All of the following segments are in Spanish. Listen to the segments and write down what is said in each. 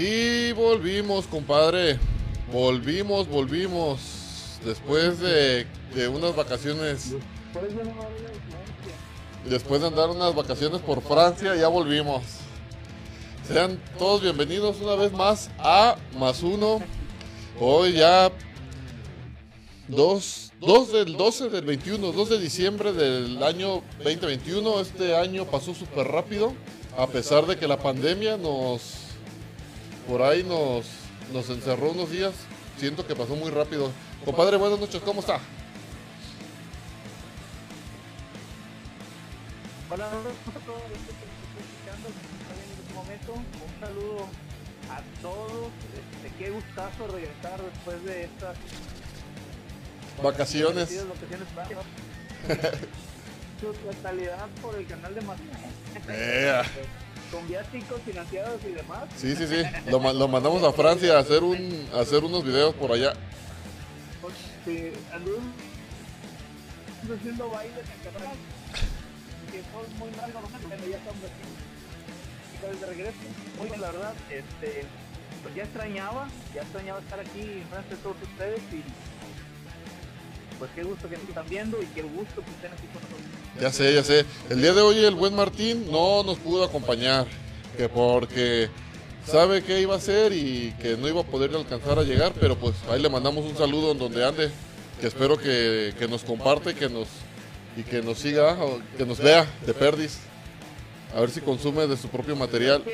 Y volvimos, compadre. Volvimos, volvimos. Después de, unas vacaciones. Después de andar unas vacaciones por Francia, ya volvimos. Sean todos bienvenidos una vez más a Más Uno. Hoy ya 2, 2 del 12 del 21, 2 de diciembre del año 2021. Este año pasó súper rápido, a pesar de que la pandemia nos, por ahí nos, nos encerró unos días. Siento que pasó muy rápido. Compadre, buenas noches, ¿cómo está? Hola a todos los que están escuchando, en este momento. Un saludo a todos. Este, qué gustazo regresar después de estas Vacaciones. Su totalidad por el canal de Mateo. Con viáticos financiados y demás. Sí, sí, sí. Lo, ma- lo mandamos a Francia a hacer, un, a hacer unos videos por allá. Porque anduvimos haciendo bailes en canal. Que son muy largos, pero ya estamos aquí. Y pues de regreso, bien, la verdad, este, pues ya extrañaba, ya extrañaba estar aquí enfrente de todos ustedes y pues qué gusto que nos están viendo y qué gusto que estén aquí con nosotros. Ya sé, ya sé. El día de hoy el buen Martín no nos pudo acompañar. Que porque sabe qué iba a hacer y que no iba a poder alcanzar a llegar. Pero pues ahí le mandamos un saludo en donde ande. Que espero que, que nos comparte que nos, y que nos siga, que nos vea de perdis. A ver si consume de su propio material.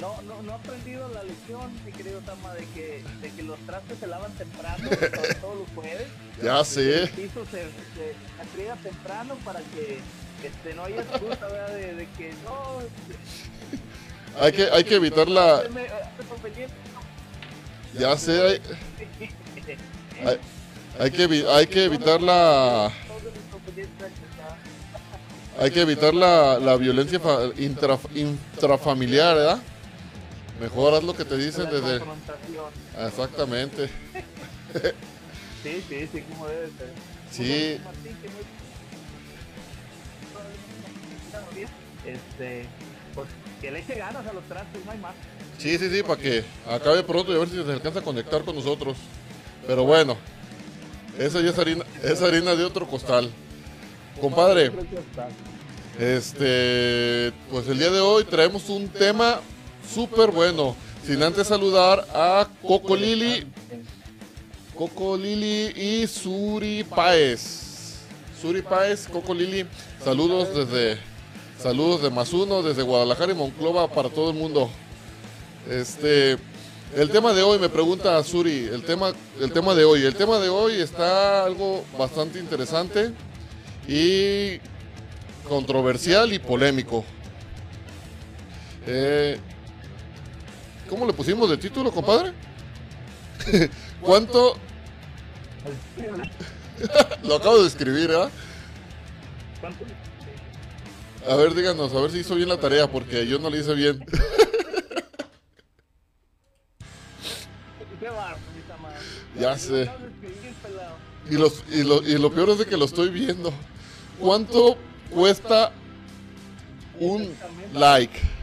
No, no, no he aprendido la lección, mi querido Tama, de que, de que los trastes se lavan temprano, sobre todo los jueves. Ya sé. El piso se, se aprieta temprano para que este, no haya excusa, ¿verdad? De, de que no. este, Hay que, hay que evitar la... Ya sé, hay, hay- que, hay que evitar la... Hay que evitar la, la violencia fa- intra- intrafamiliar, ¿verdad? Mejor haz lo que te dicen desde... Exactamente. Sí, sí, sí, como debe ser. Sí. Este, pues que le eche ganas a los trastes, no hay más. Sí, sí, sí, para que acabe pronto y a ver si se alcanza a conectar con nosotros. Pero bueno, esa ya es harina, es harina de otro costal. Compadre, este, pues el día de hoy traemos un tema súper bueno. Sin antes saludar a Coco Lili, Coco Lili y Suri Paez. Suri Paez, Coco Lili, saludos desde saludos de Masuno, desde Guadalajara y Monclova para todo el mundo. Este, el tema de hoy me pregunta Suri, el tema, el tema de hoy, el tema de hoy está algo bastante interesante y controversial y polémico. Eh, ¿Cómo le pusimos de título, compadre? ¿Cuánto? Lo acabo de escribir, ¿eh? ¿Cuánto? A ver, díganos, a ver si hizo bien la tarea, porque yo no la hice bien. Ya sé. Y, los, y, lo, y lo peor es de que lo estoy viendo. ¿Cuánto cuesta un like?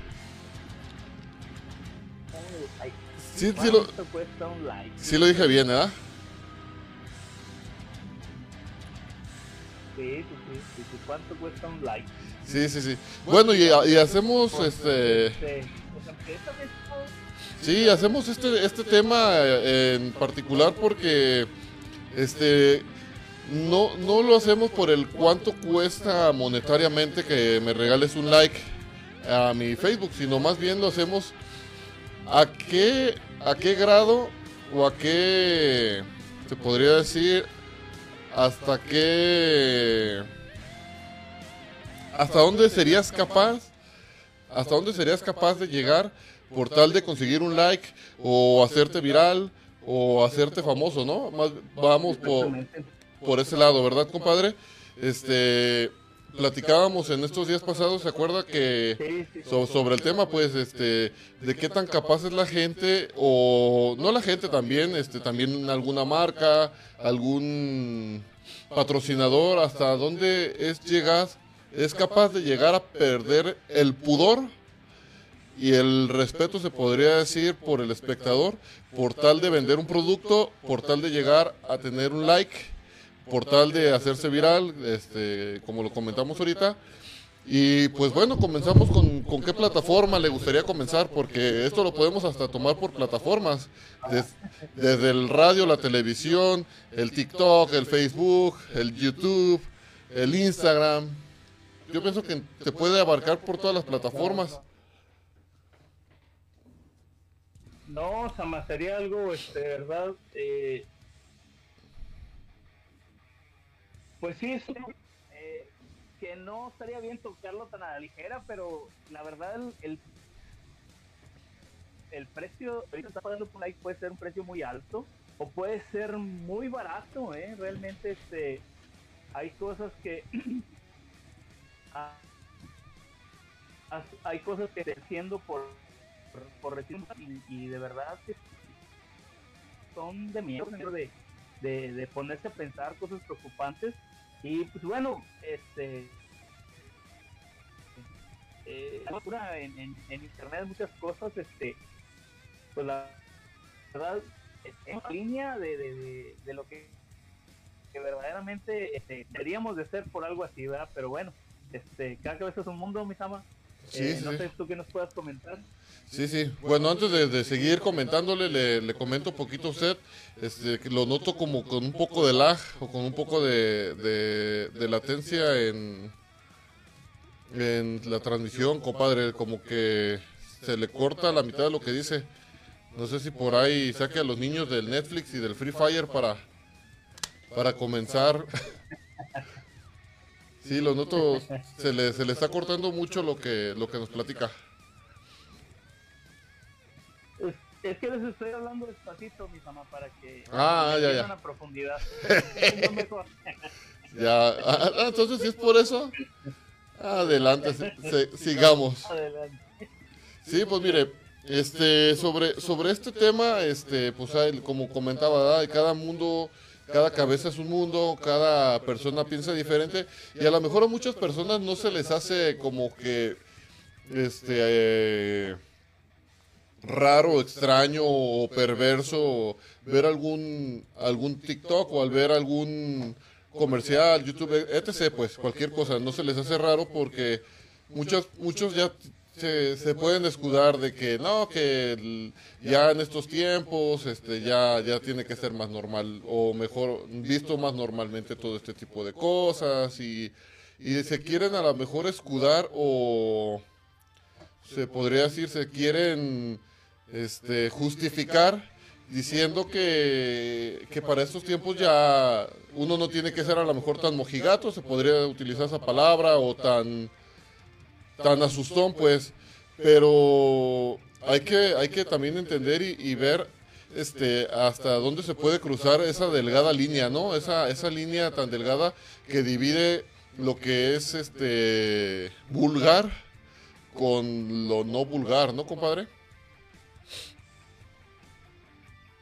Sí, sí lo, ¿Cuánto cuesta un like? sí lo dije bien, ¿verdad? Sí, sí, sí. ¿Cuánto cuesta un like? Sí, sí, sí. Bueno, y, y hacemos este... Sí, hacemos este, este tema en particular porque este no, no lo hacemos por el cuánto cuesta monetariamente que me regales un like a mi Facebook, sino más bien lo hacemos a qué, a qué grado o a qué se podría decir hasta qué hasta dónde serías capaz hasta dónde serías capaz de llegar por tal de conseguir un like o hacerte viral o hacerte famoso, ¿no? Más, vamos por, por ese lado, ¿verdad, compadre? Este, platicábamos en estos días pasados, ¿se acuerda que so- sobre el tema, pues, este, de qué tan capaz es la gente o no la gente también, este, también alguna marca, algún patrocinador, hasta dónde es llegar, es capaz de llegar a perder el pudor y el respeto se podría decir por el espectador, por tal de vender un producto, por tal de llegar a tener un like, por tal de hacerse viral, este, como lo comentamos ahorita. Y pues bueno, comenzamos con, con qué plataforma le gustaría comenzar, porque esto lo podemos hasta tomar por plataformas, desde el radio, la televisión, el TikTok, el Facebook, el YouTube, el Instagram. Yo pienso que se puede abarcar por todas las plataformas. No, Sama, sería algo, este, verdad, eh, pues sí, es eh, que no estaría bien tocarlo tan a la ligera, pero la verdad el, el, precio, ahorita está pagando por like puede ser un precio muy alto o puede ser muy barato, ¿eh? Realmente este, hay cosas que... Ah, hay cosas que te haciendo por por, y, de verdad que son de miedo, de, de, ponerse a pensar cosas preocupantes y pues bueno, este eh, en, en, internet muchas cosas, este pues la verdad en línea de, de, de, lo que, que verdaderamente este, deberíamos de ser por algo así, ¿verdad? Pero bueno, este, cada cabeza es un mundo, mis amas. Eh, no sé tú qué nos puedas comentar. Sí, sí. Bueno, antes de, seguir comentándole, le, comento un poquito a usted. Este, que lo noto como con un poco de lag o con un poco de, de, latencia en, en la transmisión, compadre. Como que se le corta la mitad de lo que dice. No sé si por ahí saque a los niños del Netflix y del Free Fire para, para comenzar. sí, lo noto. Se le, se le está cortando mucho lo que, lo que nos platica. Es que les estoy hablando despacito, mi mamá, para que ah, ya, ya. una profundidad. ya, ah, ah, entonces si es por eso, adelante, sigamos. Adelante. Sí, pues mire, este, sobre, sobre este tema, este, pues como comentaba, cada mundo, cada cabeza es un mundo, cada persona piensa diferente, y a lo mejor a muchas personas no se les hace como que, este, eh, raro, extraño o perverso ver algún, algún TikTok o al ver algún comercial, YouTube, etc. Pues cualquier cosa, no se les hace raro porque muchos, muchos ya se, se pueden escudar de que no, que ya en estos tiempos este, ya, ya tiene que ser más normal o mejor visto más normalmente todo este tipo de cosas y, y se quieren a lo mejor escudar o se podría decir, se quieren este, justificar diciendo que, que para estos tiempos ya uno no tiene que ser a lo mejor tan mojigato, se podría utilizar esa palabra, o tan, tan asustón, pues, pero hay que, hay que también entender y, ver este, hasta dónde se puede cruzar esa delgada línea, ¿no? Esa, esa línea tan delgada que divide lo que es este vulgar con lo no vulgar, ¿no, compadre?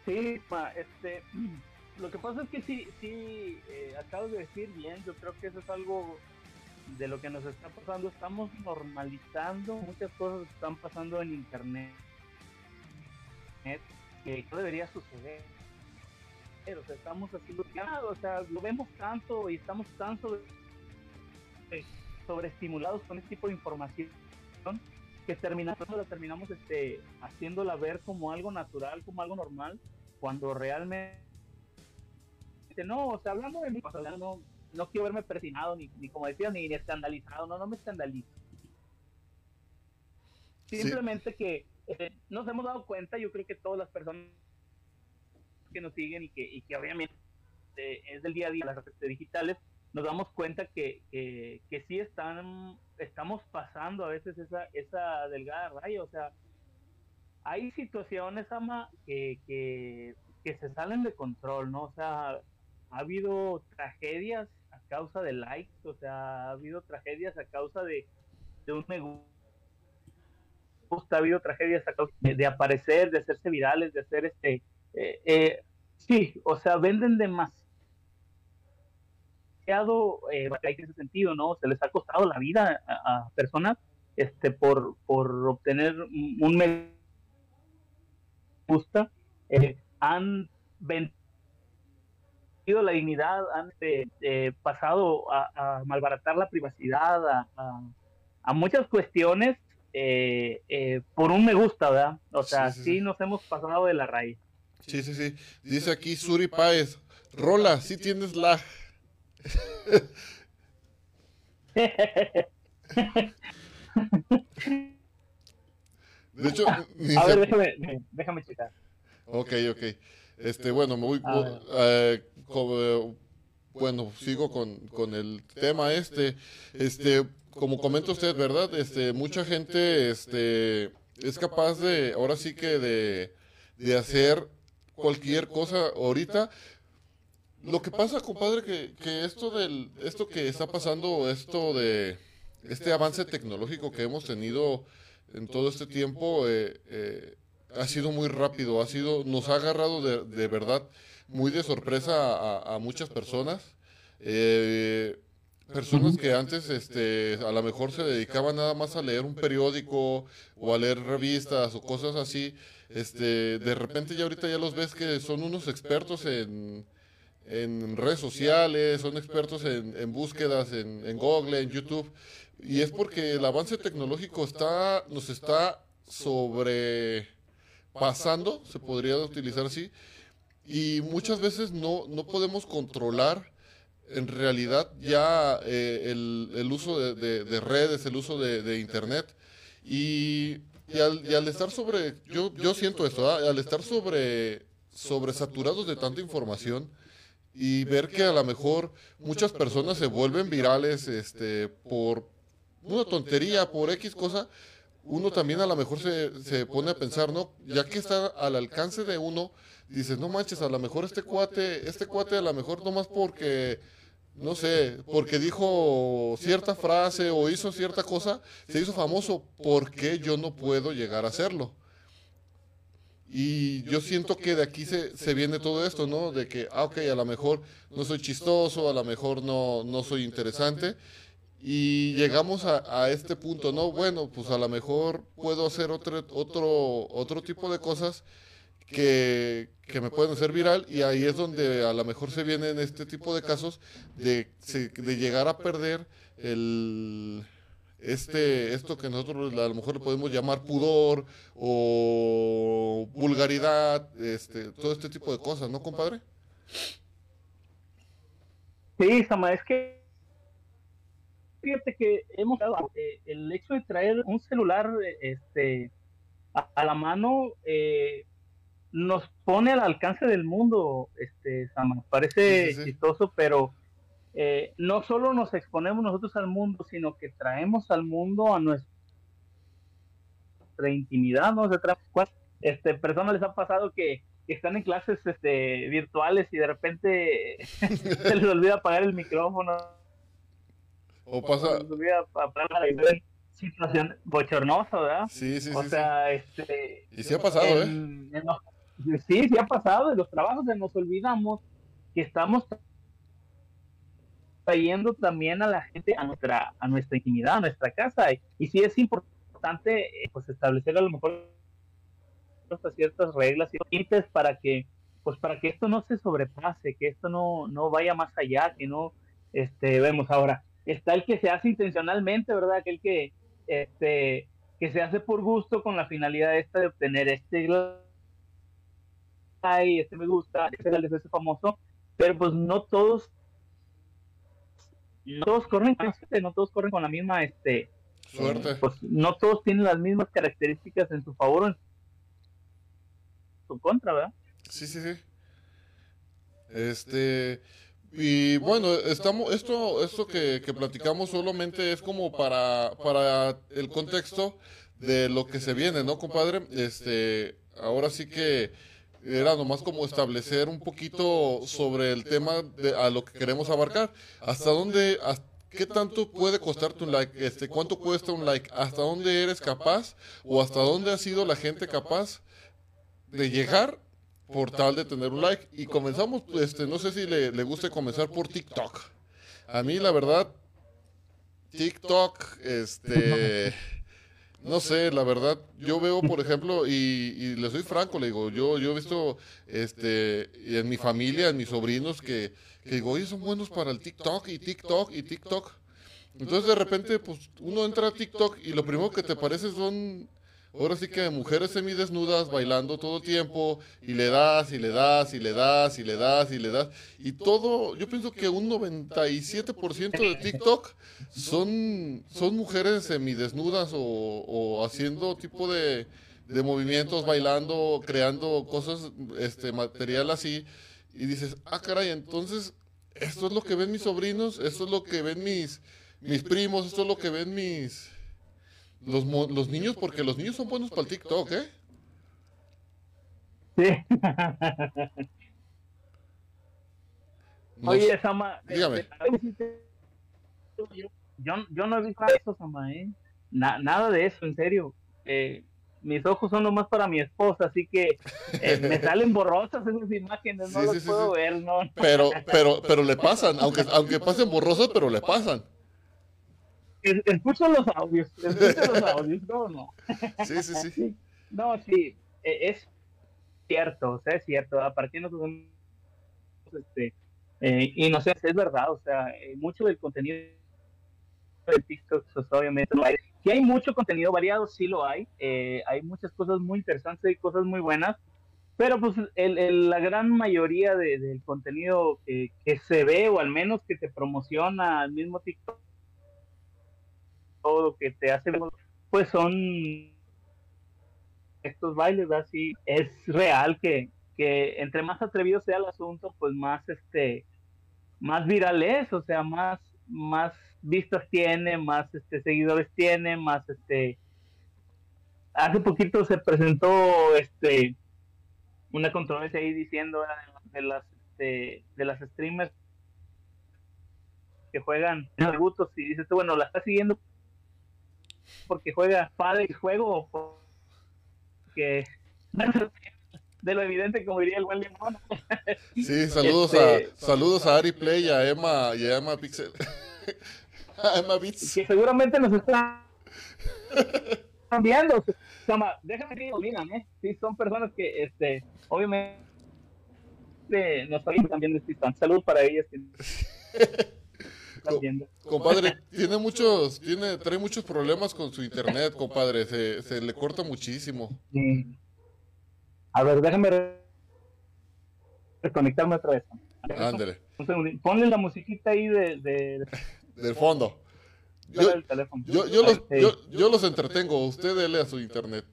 Sí, este, lo que pasa es que sí, sí, eh, acabas de decir bien, yo creo que eso es algo de lo que nos está pasando, estamos normalizando muchas cosas que están pasando en internet que no debería suceder. O sea, estamos así, o sea, lo vemos tanto y estamos tan sobre, sobreestimulados con este tipo de información que terminamos, la terminamos este, haciéndola ver como algo natural, como algo normal, cuando realmente no, o sea, hablando de mí, no, no quiero verme presionado, ni, ni como decía, ni, escandalizado, no, no me escandalizo. Simplemente que eh, nos hemos dado cuenta, yo creo que todas las personas que nos siguen y que, y que obviamente eh, es del día a día las redes digitales, nos damos cuenta que, que, que sí están, estamos pasando a veces esa, esa delgada raya, o sea, hay situaciones, Ama, que, que, se salen de control, ¿no? O sea, ha habido tragedias causa de likes, o sea, ha habido tragedias a causa de, de un me gusta, ha habido tragedias a causa de, aparecer, de hacerse virales, de hacer este... Eh, eh, sí, o sea, venden demasiado eh, en ese sentido, ¿no? Se les ha costado la vida a, personas este, por, por obtener un me gusta, eh, han vendido la dignidad, han eh, pasado a, malbaratar la privacidad, a, muchas cuestiones por un me gusta, ¿verdad? O sea, sí, nos hemos pasado de la raíz. Sí, sí, sí. Dice aquí Suri Páez, Rola, sí tienes la... De hecho, a ver, déjame, déjame checar. Ok, ok. Este, bueno, me voy, eh, bueno, sigo con, con, el tema este. Este, como comenta usted, ¿verdad? Este, mucha gente, este, es capaz de, ahora sí que de, de hacer cualquier cosa ahorita. Lo que pasa, compadre, que, que esto del, esto que está pasando, esto de este avance tecnológico que hemos tenido en todo este tiempo, eh, eh, ha sido muy rápido, ha sido, nos ha agarrado de, de verdad muy de sorpresa a, muchas personas. Eh, personas que antes este, a lo mejor se dedicaban nada más a leer un periódico o a leer revistas o cosas así, este, de repente ya ahorita ya los ves que son unos expertos en, en redes sociales, son expertos en, en búsquedas en, en, Google, en YouTube, y es porque el avance tecnológico está, nos está sobrepasando, se podría utilizar así, y muchas veces no, no podemos controlar en realidad ya eh, el, el, uso de, de, redes, el uso de, de Internet. Y, y, al, y, al, estar sobre, yo, yo siento esto, al estar sobre, sobre saturados de tanta información y ver que a lo mejor muchas personas se vuelven virales este, por una tontería, por X cosa, uno también a lo mejor se, se pone a pensar, ¿no? Ya que está al alcance de uno, dices, no manches, a lo mejor este cuate, este cuate a lo mejor nomás porque no sé, porque dijo cierta frase o hizo cierta cosa, se hizo famoso, ¿por qué yo no puedo llegar a hacerlo? Y yo siento que de aquí se, se viene todo esto, ¿no? De que, ah, ok, a lo mejor no soy chistoso, a lo mejor no, no soy interesante. Y llegamos a, a, este punto, ¿no? Bueno, pues a lo mejor puedo hacer otro, otro, otro tipo de cosas que, que, me pueden hacer viral y ahí es donde a lo mejor se vienen este tipo de casos de, de llegar a perder el este esto que nosotros a lo mejor le podemos llamar pudor o vulgaridad, este, todo este tipo de cosas, ¿no, compadre? Sí, Sama, es que fíjate que hemos eh, el hecho de traer un celular este a, a la mano eh, nos pone al alcance del mundo, este, Sama. Parece chistoso, pero eh, no solo nos exponemos nosotros al mundo, sino que traemos al mundo a nuestra intimidad, ¿no? este, personas les ha pasado que, están en clases este, virtuales y de repente se les olvida apagar el micrófono. O pasa... Se situación bochornosa, ¿verdad? Sí, sí, o sea, este... Y sí ha pasado, ¿eh? Sí, sí ha pasado, en los trabajos nos olvidamos que estamos trayendo también a la gente a nuestra, a nuestra intimidad, a nuestra casa. Y, sí es importante eh, pues establecer a lo mejor ciertas reglas y límites para que pues para que esto no se sobrepase, que esto no, no vaya más allá, que no este vemos ahora. Está el que se hace intencionalmente, ¿verdad? Aquel que este que se hace por gusto con la finalidad esta de obtener este ay, este me gusta, este es el famoso, pero pues no todos, no todos corren no todos corren con la misma, este, suerte, pues no todos tienen las mismas características en su favor o en su contra, ¿verdad? Sí, sí, sí. Este, y bueno, estamos, esto, esto que, que platicamos solamente es como para, para el contexto de lo que se viene, ¿no, compadre? Este, ahora sí que era nomás como establecer un poquito sobre el tema de, a lo que queremos abarcar. ¿Hasta dónde, qué tanto puede costarte un like? Este, ¿Cuánto cuesta un like? ¿Hasta dónde eres capaz o hasta dónde ha sido la gente capaz de llegar por tal de tener un like? Y comenzamos, este, no sé si le, le guste comenzar por TikTok. A mí, la verdad, TikTok, este... no sé, la verdad, yo veo, por ejemplo, y, y le soy franco, le digo, yo, yo he visto este, en mi familia, en mis sobrinos, que, que digo, oye, son buenos para el TikTok y TikTok y TikTok. Entonces de repente, pues uno entra a TikTok y lo primero que te parece son Ahora sí que mujeres semidesnudas bailando todo el tiempo y le das y le das y le das y le das y le das. Y todo, yo pienso que un 97% de TikTok son, son mujeres semidesnudas o, o haciendo tipo de, de movimientos, bailando, creando cosas, este material así. Y dices, ah, caray, entonces esto es lo que ven mis sobrinos, esto es lo que ven mis, mis primos, esto es lo que ven mis los, los niños, porque los niños son buenos para el TikTok, ¿eh? Sí. Oye, Sama, dígame. Este, yo, yo no he visto eso, Sama, ¿eh? nada de eso, en serio. Eh, mis ojos son nomás para mi esposa, así que eh, me salen borrosas esas imágenes, no las puedo ver, ¿no? Pero, pero, pero le pasan, aunque, aunque pasen borrosas, pero le pasan. Escucho los audios, escucho los audios, no, no. Sí, sí, sí. No, sí, e, es cierto, o sea, es cierto, a partir de este, eh, y no sé, es verdad, o sea, eh, mucho del contenido de TikTok, pues, obviamente, no hay. Si hay mucho contenido variado, sí lo hay, eh, hay muchas cosas muy interesantes y cosas muy buenas, pero pues el, la gran mayoría del contenido que, que se ve, o al menos que te promociona al mismo TikTok, todo que te hace, pues son estos bailes, así es real que, que entre más atrevido sea el asunto, pues más este más viral es, o sea, más más vistas tiene, más este seguidores tiene, más este hace poquito se presentó este una controversia ahí diciendo de, las este, de las streamers que juegan en y dices bueno la está siguiendo porque juega padre el juego porque de lo evidente como diría el buen limón sí saludos a este, saludos a Ari Play y a Emma y a Emma Pixel. A Emma Beats. Que seguramente nos están viendo déjame que digan eh sí son personas que este obviamente nos están también de este salud para ellas compadre, tiene muchos, tiene, trae muchos problemas con su internet, compadre. Se, se le corta muchísimo. A ver, déjame reconectarme otra vez. Ándale. Ponle la musiquita ahí de, del fondo. Yo, yo, yo, los, yo, yo, los entretengo, usted dele a su internet.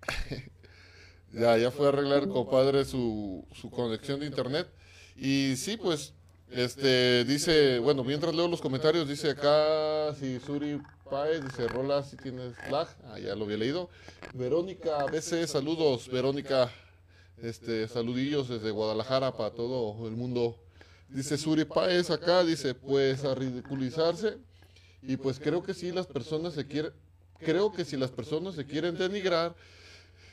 ya, ya fue a arreglar, compadre, su, su conexión de internet. Y sí, pues este, dice, bueno, mientras leo los comentarios, dice acá, si Suri Paez, dice, Rola, si tienes flag, ah, ya lo había leído. Verónica BC, saludos, Verónica, este, saludillos desde Guadalajara para todo el mundo. Dice Suri Paez acá, dice, pues a ridiculizarse, y pues creo que si las personas se quieren, creo que si las personas se quieren denigrar,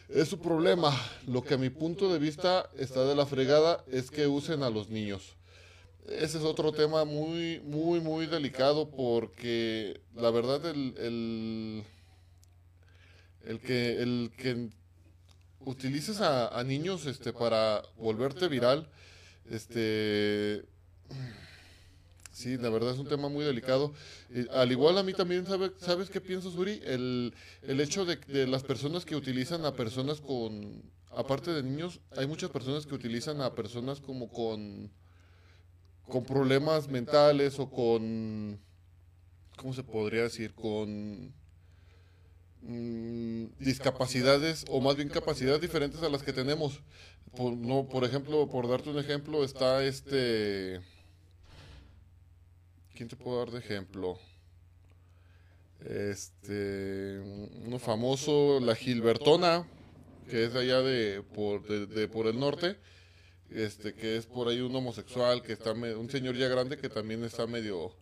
es su problema. Lo que a mi punto de vista está de la fregada es que usen a los niños ese es otro tema muy, muy, muy delicado porque la verdad el, el, el que, el que utilices a, niños este, para volverte viral, este, sí, la verdad es un tema muy delicado. al igual a mí también, ¿sabes, ¿sabes qué pienso, Suri? El, el hecho de, de las personas que utilizan a personas con, aparte de niños, hay muchas personas que utilizan a personas como con con problemas mentales o con, ¿cómo se podría decir? Con mm, discapacidades o más bien capacidades diferentes a las que tenemos. Por, no, por ejemplo, por darte un ejemplo, está este... ¿Quién te puedo dar de ejemplo? Este, uno famoso, la Gilbertona, que es allá de por, de por el norte este que es por ahí un homosexual que está un señor ya grande que también está medio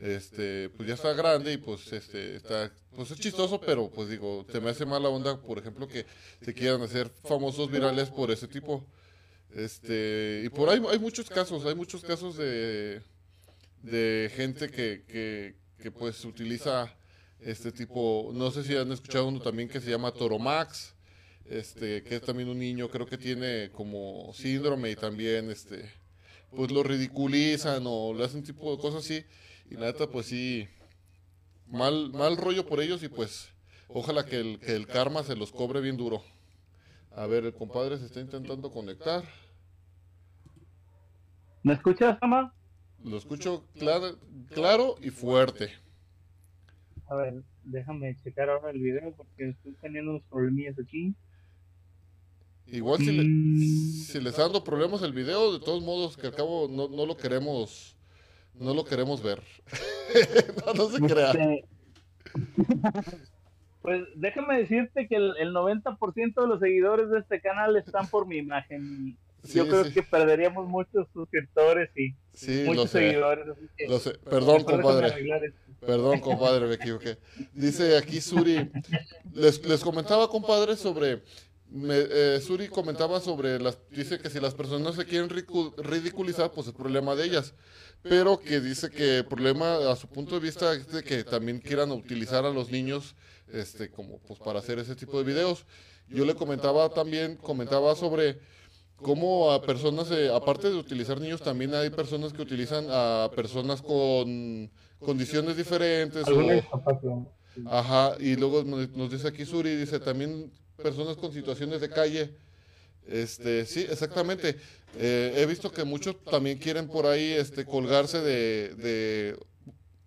este pues ya está grande y pues este está pues es chistoso pero pues digo se me hace mala onda por ejemplo que se quieran hacer famosos virales por ese tipo. Este y por ahí hay muchos casos hay muchos casos de de gente que que, que pues utiliza Este tipo, no sé si han escuchado uno también que se llama Toro Max, este, que es también un niño, creo que tiene como síndrome y también, este, pues lo ridiculizan o le hacen tipo de cosas así. Y la neta, pues sí, mal, mal rollo por ellos y pues ojalá que el, que el karma se los cobre bien duro. A ver, el compadre se está intentando conectar. ¿Me escuchas, Ama? Lo escucho claro, claro y fuerte. A ver, déjame checar ahora el video porque estoy teniendo unos problemillas aquí. Igual si, le- Mm. si les dando problemas el video, de todos modos que al cabo no, no lo queremos no lo queremos ver. no, no se crea. Pues déjame decirte que el, el 90% de los seguidores de este canal están por mi imagen. Yo creo sí. que perderíamos muchos suscriptores y Sí, muchos lo sé. seguidores. así que Lo sé. Perdón, compadre. Perdón, compadre, me equivoqué. Dice aquí Suri, les, les comentaba, compadre, sobre, me- eh, Suri comentaba sobre, las, dice que si las personas se quieren ridiculizar, pues es problema de ellas, pero que dice que el problema a su punto de vista es de que también quieran utilizar a los niños este, como pues para hacer ese tipo de videos. Yo le comentaba también, comentaba sobre cómo a personas, eh, aparte de utilizar niños, también hay personas que utilizan a personas con condiciones diferentes. O, ajá, y luego nos dice aquí Suri, dice también personas con situaciones de calle. Este, sí, exactamente. Eh, he visto que muchos también quieren por ahí este, colgarse de, de...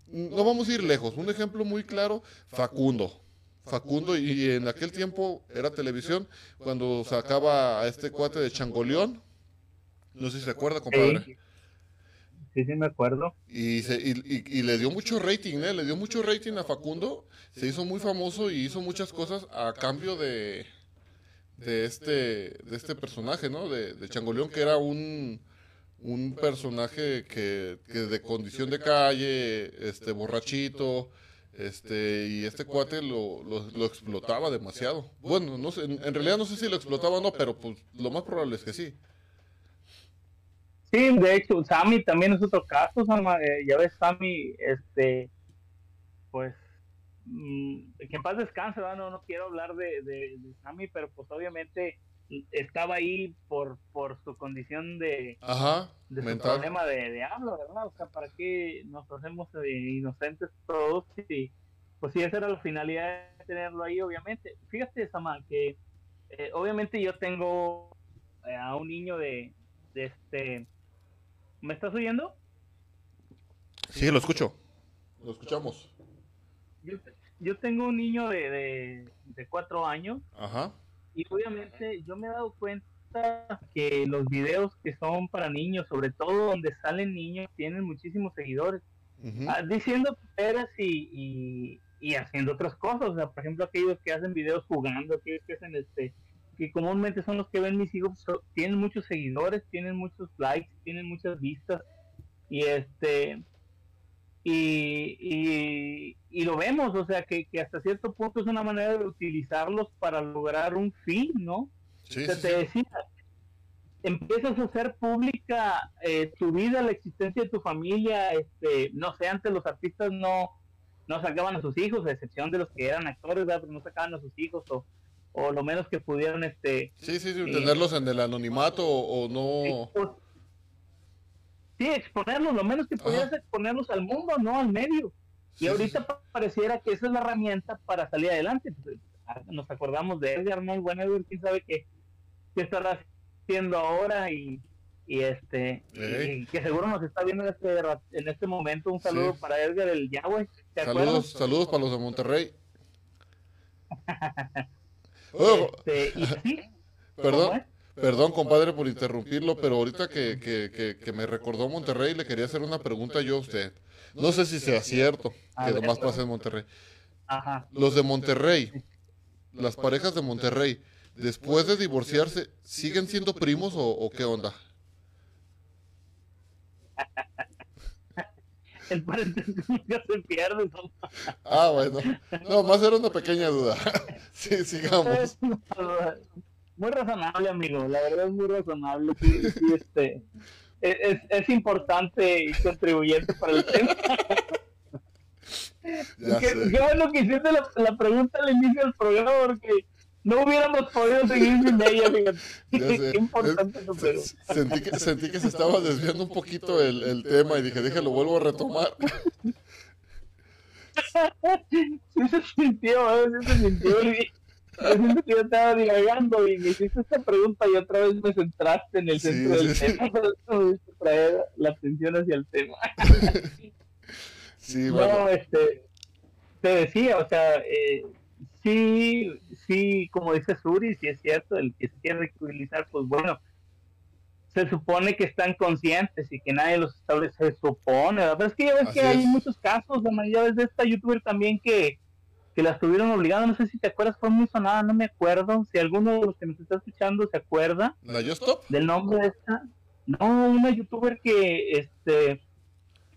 No vamos a ir lejos. Un ejemplo muy claro, Facundo. Facundo, y en aquel tiempo era televisión, cuando sacaba a este cuate de Changoleón. No sé si se acuerda, compadre. Sí, sí, me acuerdo. Y, se, y- y le dio mucho rating, ¿eh? Le dio mucho rating a Facundo. Se hizo muy famoso y hizo muchas cosas a cambio de, de, este, de este personaje, ¿no? De, de Changoleón, que era un, un personaje que, que de condición de calle, este, borrachito, este, y este cuate lo, lo, lo explotaba demasiado. Bueno, no sé, en, en realidad no sé si lo explotaba o no, pero pues lo más probable es que sí. Sí, de hecho, Sammy también es otro caso, Sama, eh, ya ves, Sammy, este, pues, mm, que en paz descanse. No, no quiero hablar de, de, de Sammy, pero pues obviamente estaba ahí por, por su condición de, Ajá, de su problema de, de habla, ¿verdad? O sea, ¿para qué nos hacemos inocentes todos? Y, pues sí, esa era la finalidad de tenerlo ahí, obviamente. Fíjate, Sama, que eh, obviamente yo tengo eh, a un niño de, de este... ¿Me estás oyendo? Sí, lo escucho. Lo escuchamos. Yo, yo tengo un niño de, de, de cuatro años Ajá. y obviamente yo me he dado cuenta que los videos que son para niños, sobre todo donde salen niños, tienen muchísimos seguidores. Ah, diciendo peras y, y, y haciendo otras cosas. O sea, por ejemplo, aquellos que hacen videos jugando, aquellos que hacen este, que comúnmente son los que ven mis hijos, tienen muchos seguidores, tienen muchos likes, tienen muchas vistas. Y este. Y, y, y lo vemos, o sea, que, que hasta cierto punto es una manera de utilizarlos para lograr un fin, ¿no? Sí, O sea, sí, te decía, empiezas a hacer pública eh, tu vida, la existencia de tu familia, este, no sé, antes los artistas no, no sacaban a sus hijos, a excepción de los que eran actores, ¿verdad? pero no sacaban a sus hijos o, o lo menos que pudieran, este, Sí, sí, sí, Sí. tenerlos en el anonimato o, o no. sí, exponerlos, lo menos que pudieras Ajá. exponerlos al mundo, no al medio. Y sí, ahorita sí. pareciera que esa es la herramienta para salir adelante. Nos acordamos de Edgar, ¿no? El buen Edgar, quién sabe qué, qué estará haciendo ahora y, y este y que seguro nos está viendo en este, en este momento. Un saludo para Edgar, el Yahweh. ¿Te Saludos, acuerdas? saludos para los de Monterrey. Este, y sí, ¿cómo perdón, perdón, compadre, por interrumpirlo, pero ahorita que, que, que, que me recordó Monterrey, le quería hacer una pregunta yo a usted. No sé si sea cierto, que ver, nomás pasa en Monterrey. Ajá. Los de Monterrey, las parejas de Monterrey, después de divorciarse, ¿siguen siendo primos o, o qué onda? El paréntesis nunca se pierde. ¿no? Ah, bueno. No, más era una pequeña duda. Sí, sigamos. Muy razonable, amigo. La verdad es muy razonable. Sí, sí, este, es, es- es importante y contribuyente para el tema. Ya Qué, qué bueno que hiciste la, la pregunta al inicio del programa porque no hubiéramos podido seguir sin ella, fíjate. Qué importante Es- pregunta. Sentí que, sentí que se estaba desviando un poquito el, el tema y dije, déjalo, vuelvo a retomar. Sí se sintió, ¿eh? sí se sintió. y- Yo que yo estaba divagando y me hiciste esta pregunta y otra vez me centraste en el Sí, centro del sí, tema. Pero eso me hizo traer la atención hacia el tema. Sí, bueno. No, este, te decía, o sea, eh, sí, sí, como dice Suri, sí es cierto, el que se quiere ridiculizar, pues bueno, se supone que están conscientes y que nadie los establece, se supone, ¿verdad? Pero es que ya ves Así que hay muchos casos, la ves de esta youtuber también que, que la estuvieron obligando, no sé si te acuerdas, fue muy sonada, no me acuerdo, si alguno de los que nos está escuchando se acuerda ¿La del nombre de esta. No, una youtuber que este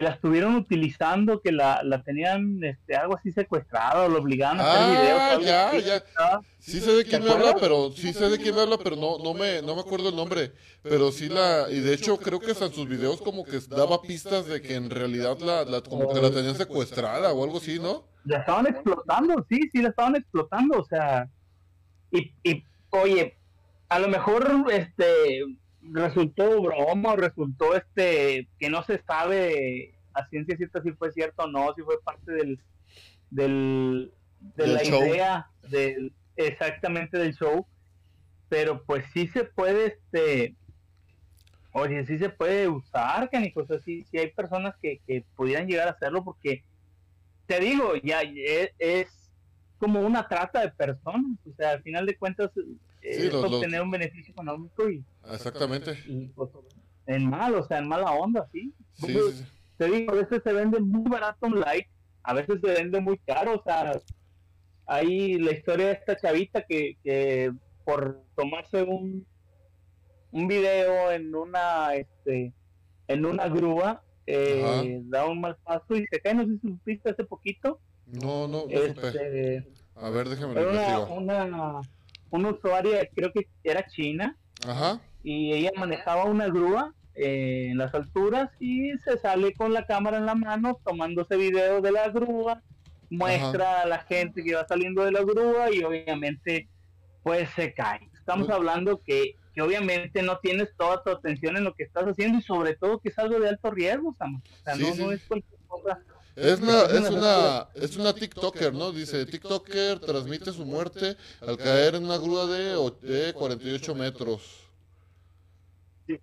la estuvieron utilizando, que la, la tenían este, algo así secuestrada o lo obligaban a hacer Ah, videos. ya, así. ya. Sí sé de quién ¿Te me habla, pero sí sé de quién me habla, pero no, no me, no me acuerdo el nombre. Pero sí la, y de hecho creo que hasta en sus videos como que daba pistas de que en realidad la, la como que la tenían secuestrada o algo así, ¿no? La estaban explotando, sí, sí, la estaban explotando, o sea. Y, y oye, a lo mejor este resultó broma, resultó este que no se sabe a ciencia cierta si fue cierto o no, si fue parte del, del de la show. idea del exactamente del show, pero pues sí se puede este oye, sí se puede usar, canicos, o sea, sí, sí hay personas que, que pudieran llegar a hacerlo porque te digo, ya es, es como una trata de personas, o sea, al final de cuentas Sí, los- obtener un beneficio económico y, Exactamente. y, pues, en mal, o sea, en mala onda, sí. Sí, sí, sí. Te digo, a veces se vende muy barato un like, a veces se vende muy caro, o sea, hay la historia de esta chavita que, que por tomarse un un video en una este en una grúa eh, da un mal paso y se cae, no sé si supiste hace poquito, No, no, no este, A ver, déjame una, una usuaria, creo que era china, Ajá. y ella manejaba una grúa eh, en las alturas y se sale con la cámara en la mano tomándose video de la grúa, muestra a la gente que va saliendo de la grúa y obviamente pues se cae. Estamos Uy. hablando que, que obviamente no tienes toda tu atención en lo que estás haciendo y sobre todo que es algo de alto riesgo, Sam. O sea, Sí, no, sí. no es cualquier cosa. Es una, Es una es una TikToker, ¿no? Dice, TikToker transmite su muerte al caer en una grúa de, de 48 metros.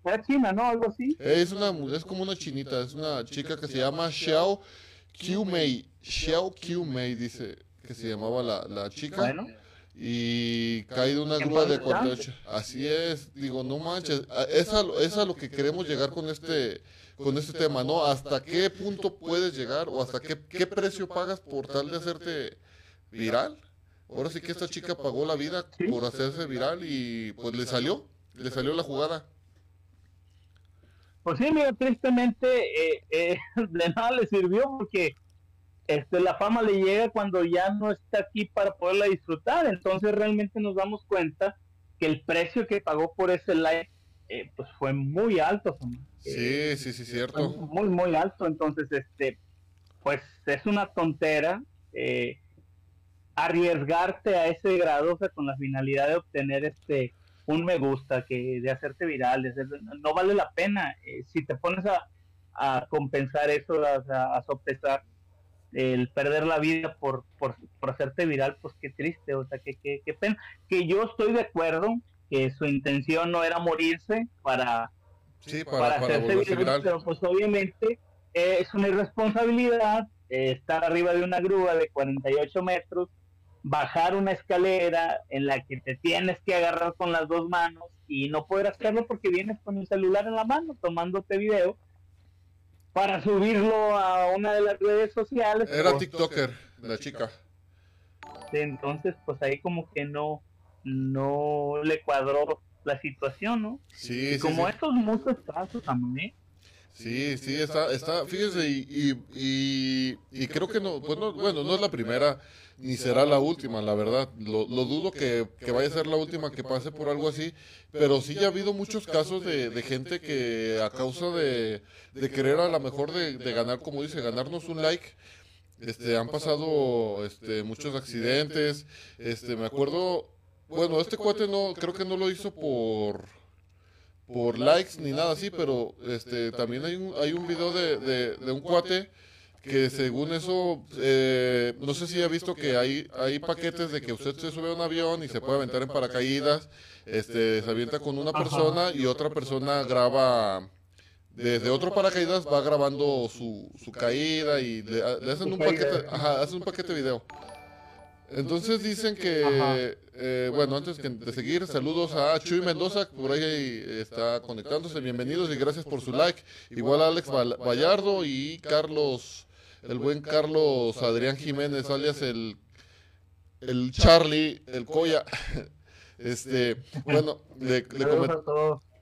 Fuera China, ¿no? Algo así. Es una, mu- es como una chinita, es una chica que se llama Xiao Qiumei. Xiao Qiumei dice que se llamaba la, la chica. Bueno, Y cae de una grúa de paz descanse. 48. Así es, digo, no manches. Es a, es a lo que queremos llegar con este con este tema, ¿no? ¿Hasta qué punto puedes llegar o hasta qué, qué precio pagas por tal de hacerte viral? Ahora sí que esta chica pagó la vida por hacerse viral y pues le salió, le salió la jugada. Pues sí, mira, tristemente eh, eh, de nada le sirvió porque este, la fama le llega cuando ya no está aquí para poderla disfrutar. Entonces realmente nos damos cuenta que el precio que pagó por ese like eh, pues fue muy alto. Eh, Sí, sí, sí, cierto. muy, muy alto. Entonces, este, pues es una tontera eh, arriesgarte a ese grado, o sea, con la finalidad de obtener este un me gusta, que de hacerte viral, de hacer- no vale la pena. Eh, si te pones a, a compensar eso, a, a- a sopesar el perder la vida por, por, por hacerte viral, pues qué triste, o sea, qué, qué, qué pena. Que yo estoy de acuerdo que su intención no era morirse para Sí, para, para, para hacerse viral. pero pues obviamente eh, es una irresponsabilidad eh, estar arriba de una grúa de 48 metros, bajar una escalera en la que te tienes que agarrar con las dos manos y no poder hacerlo porque vienes con el celular en la mano tomándote video para subirlo a una de las redes sociales. Era pues, TikToker, la chica. entonces pues ahí como que no no le cuadró la situación, ¿no? Sí, Y sí, como sí. estos muchos casos también. Sí, sí, está, está, fíjese, y, y, y, y creo que no, pues no, bueno, no es la primera, ni será la última, la verdad. Lo, lo dudo que, que vaya a ser la última que pase por algo así, pero sí ya ha habido muchos casos de, de gente que a causa de, de querer a lo mejor de, de ganar, como dice, ganarnos un like, Este, han pasado este, muchos accidentes. Este, me acuerdo, bueno, este cuate no, creo que no lo hizo por por likes ni nada así, pero este también hay un, hay un video de, de, de un cuate que según eso, eh, no sé si ha visto que hay, hay paquetes de que usted se sube a un avión y se puede aventar en paracaídas, este, se avienta con una persona y otra persona graba desde otro paracaídas va grabando su, su caída y le, le hacen un paquete, ajá, hacen un paquete video. Entonces dicen que, eh, bueno, antes que de seguir, saludos a Chuy Mendoza, por ahí está conectándose, bienvenidos y gracias por su like. Igual a Alex Vallardo y Carlos, el buen Carlos Adrián Jiménez, alias el, el Charlie, el Coya. Este, bueno, le, le, coment,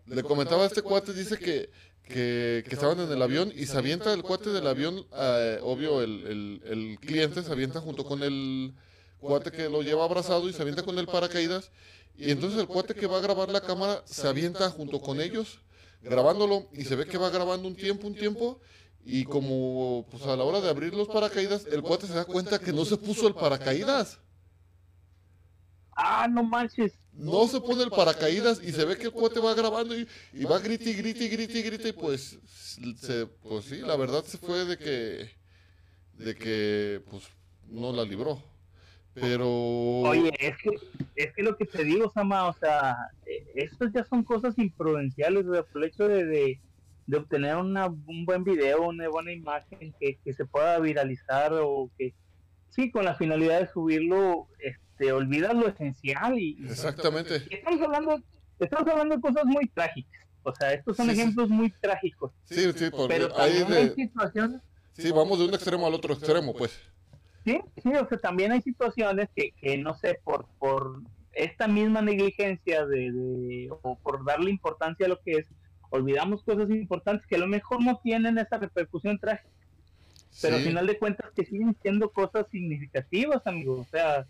le comentaba a este cuate, dice que, que, que, estaban en el avión y se avienta el cuate del avión, eh, obvio, el, el, el cliente se avienta junto con el cuate que lo lleva abrazado y se avienta con el paracaídas. Y entonces el cuate que va a grabar la cámara se avienta junto con ellos, grabándolo, y se ve que va grabando un tiempo, un tiempo, y como pues a la hora de abrir los paracaídas, el cuate se da cuenta que no se puso el paracaídas. Ah, no manches. No se pone el paracaídas y se ve que el cuate va grabando y, y va grite y grite y grite y grite y pues, se, pues sí, la verdad se fue de que, de que pues no la libró. Pero. Oye, es que, es que lo que te digo, Sama, o sea, estas ya son cosas imprudenciales, o sea, por el hecho de, de, de obtener una, un buen video, una buena imagen que, que, se pueda viralizar o que, sí, con la finalidad de subirlo, este, olvidas lo esencial. y Exactamente. Y estamos, hablando, estamos hablando de cosas muy trágicas, o sea, estos son sí, ejemplos sí. muy trágicos. Sí, sí, porque pero hay, de... hay situaciones. Sí, vamos de un extremo al otro extremo, pues. Sí, sí, o sea, también hay situaciones que, que no sé, por, por esta misma negligencia de, de, o por darle importancia a lo que es, olvidamos cosas importantes que a lo mejor no tienen esa repercusión trágica. Pero sí. al final de cuentas que siguen siendo cosas significativas, amigo. O sea,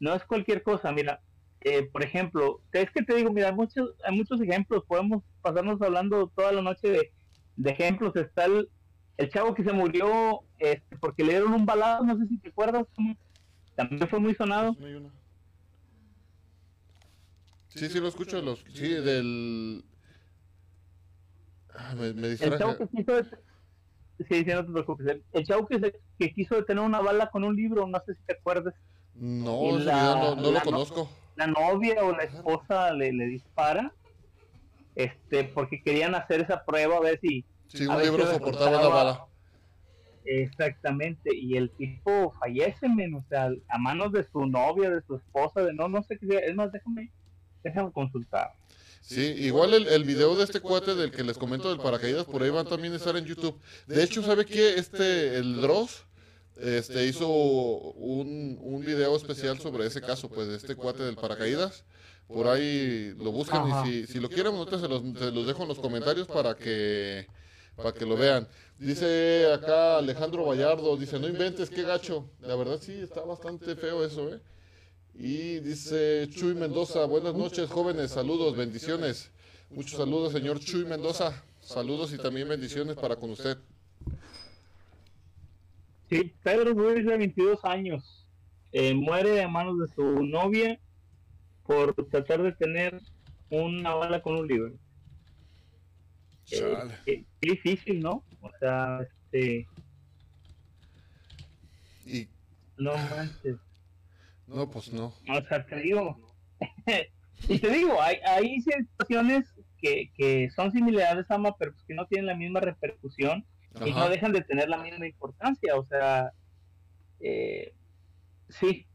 no es cualquier cosa. Mira, eh, por ejemplo, es que te digo, mira, muchos, hay muchos ejemplos. Podemos pasarnos hablando toda la noche de, de ejemplos. Está el, el chavo que se murió este, porque le dieron un balazo, no sé si te acuerdas, también fue muy sonado. Sí, sí, lo escucho, los, sí, del... Ah, me, me el chavo que quiso, sí, sí, no te preocupes, el, el chavo que, se, que quiso detener una bala con un libro, no sé si te acuerdas. No, la, no, no la, lo conozco. La novia o la esposa le, le dispara, este, porque querían hacer esa prueba a ver si Sí, un libro soportaba una bala. Exactamente, y el tipo fallece, men, o sea, a manos de su novia, de su esposa, de no, no sé qué, es más, déjame, déjame consultar. Sí, igual el, el video de este cuate del que les comento del paracaídas, por ahí van también a estar en YouTube. De hecho, ¿sabe qué? Este, el Dross, este, hizo un, un video especial sobre ese caso, pues, de este cuate del paracaídas. Por ahí lo buscan Ajá. y si, si lo quieren, nosotros se los, se los dejo en los comentarios para que para que lo vean. Dice acá Alejandro Vallardo, dice, no inventes, qué gacho. La verdad sí, está bastante feo eso, ¿eh? Y dice Chuy Mendoza, buenas noches jóvenes, saludos, bendiciones. Muchos saludos, señor Chuy Mendoza. Saludos y también bendiciones para con usted. Sí, Pedro Ruiz de 22 años. Eh, muere a manos de su novia por tratar de tener una bala con un libro. Eh, qué, qué, difícil, ¿no? O sea, este. Y... No manches. No, pues no. O sea, te digo. y te digo, hay, hay situaciones que, que son similares, Ama, pero pues que no tienen la misma repercusión Ajá. y no dejan de tener la misma importancia. O sea, eh, sí.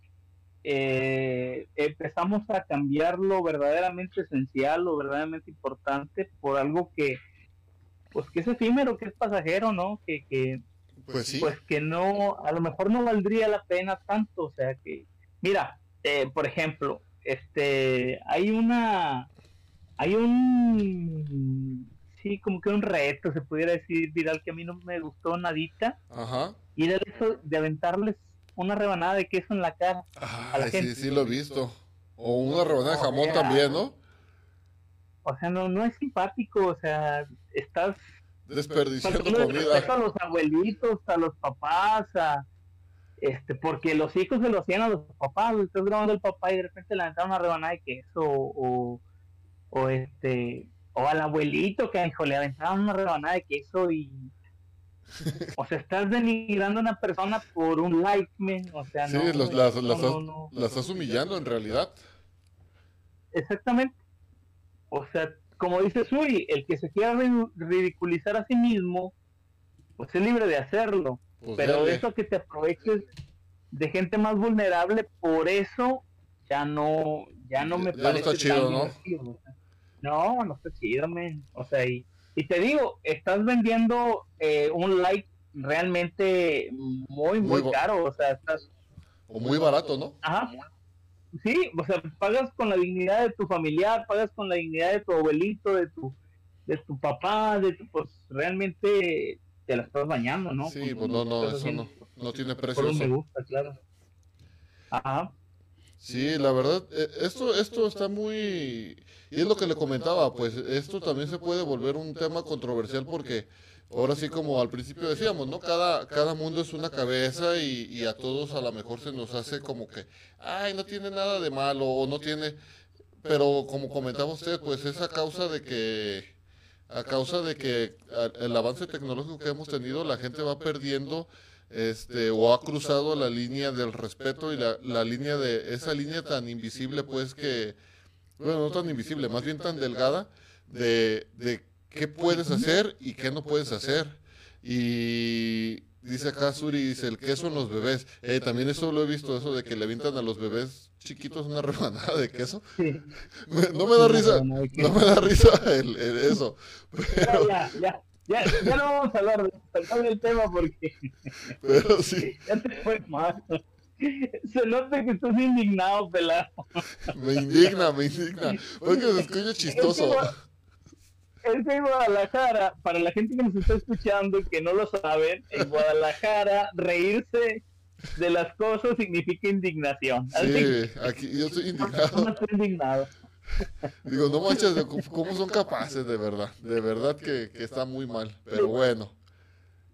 Eh, empezamos a cambiar lo verdaderamente esencial, lo verdaderamente importante por algo que, pues que es efímero, que es pasajero, ¿no? Que, que pues, sí. pues que no, a lo mejor no valdría la pena tanto, o sea que, mira, eh, por ejemplo, este, hay una, hay un, sí, como que un reto, se pudiera decir, viral, que a mí no me gustó nadita, Ajá. y era eso de aventarles una rebanada de queso en la cara ah, a la gente. Sí, sí, lo he visto. O una rebanada de jamón también, ¿no? O sea, no, no es simpático, o sea, estás desperdiciando comida. A los abuelitos, a los papás, a, este, porque los hijos se lo hacían a los papás, estás grabando el papá y de repente le aventaron una rebanada de queso o, o este o al abuelito que hijo, le aventaron una rebanada de queso y o sea, estás denigrando a una persona por un like, man. O sea, sí, no, los, las, no, las, no. las estás humillando en realidad. Exactamente. O sea, como dice Suri, el que se quiera ri- ridiculizar a sí mismo, pues es libre de hacerlo. Pues Pero dale. eso que te aproveches de gente más vulnerable, por eso ya no, ya no me Ya no parece está chido, tan ¿no? divertido. No, no está chido, men. O sea, y, y te digo, estás vendiendo eh, un like realmente muy, Muy muy caro. O sea, estás, O muy barato, ¿no? Ajá. Sí, o sea, pagas con la dignidad de tu familiar, pagas con la dignidad de tu abuelito, de tu, de tu papá, de tu, pues realmente te la estás bañando, ¿no? Sí, pues no, no, eso no, haciendo no tiene Por precio me eso. gusta, claro. Ajá. Sí, la verdad, eh, esto, esto está muy... Y es lo que le comentaba, pues esto también se puede volver un tema controversial porque ahora sí como al principio decíamos, ¿no? Cada, cada mundo es una cabeza y, a todos a lo mejor se nos hace como que, ay, no tiene nada de malo o no tiene... Pero como comentaba usted, pues es a causa de que... A causa de que el avance tecnológico que hemos tenido, la gente va perdiendo este o ha cruzado la línea del respeto y la, la línea de esa línea tan invisible pues que bueno no tan invisible más bien tan delgada de, de qué puedes hacer y qué no puedes hacer y dice acá Suri dice el queso en los bebés Eh, también eso lo he visto eso de que le avientan a los bebés chiquitos una rebanada de queso Sí. No me da risa No, me da risa el- el eso pero, Ya, ya, ya, ya no vamos a hablar de del tema porque pero sí ya te fue mal. Se nota que estás indignado, pelado. Me indigna, me indigna. Porque se escucha chistoso. Es que en Guadalajara, para la gente que nos está escuchando y que no lo saben, en Guadalajara reírse de las cosas significa indignación. Así Sí, aquí yo estoy no indignado. estoy indignado. Digo, no manches, de cómo- son capaces, de verdad. De verdad que, que está muy mal. Pero bueno,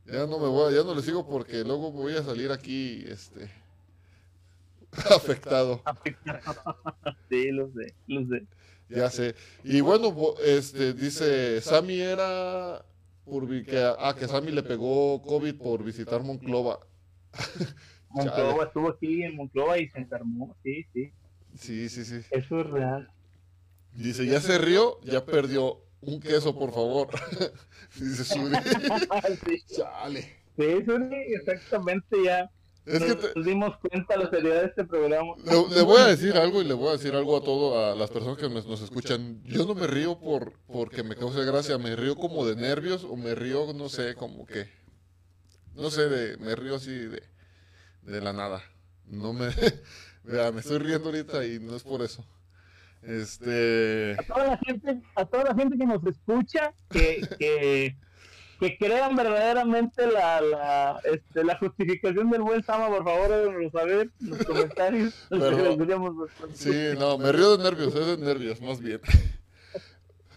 ya no me voy, ya no le sigo porque luego voy a salir aquí, este, afectado. Sí, lo sé, lo sé. Ya sé. Y bueno, este, dice, Sammy era por que, ah, que Sammy le pegó COVID por visitar Monclova. Monclova estuvo aquí en Monclova y se enfermó. Sí, sí, Sí, sí, sí. eso es real. Dice, ya se rió, ya perdió. Un queso, por favor. Dice Suri. sí, Chale. sí, sí, exactamente ya. Es que nos dimos cuenta la seriedad de este programa. le, le voy a decir algo y le voy a decir algo a todo a las personas que nos, nos escuchan. Yo no me río por porque me cause gracia, me río como de nervios o me río, no sé, como que no sé, de, me río así de, de la nada. No me vea, me estoy riendo ahorita y no es por eso. Este, a toda la gente, a toda la gente que nos escucha, que, que, que crean verdaderamente la, la, este, la justificación del buen Sama, por favor, háganoslo saber en los comentarios. Pero- sí, no, me río de nervios, es de nervios, más bien.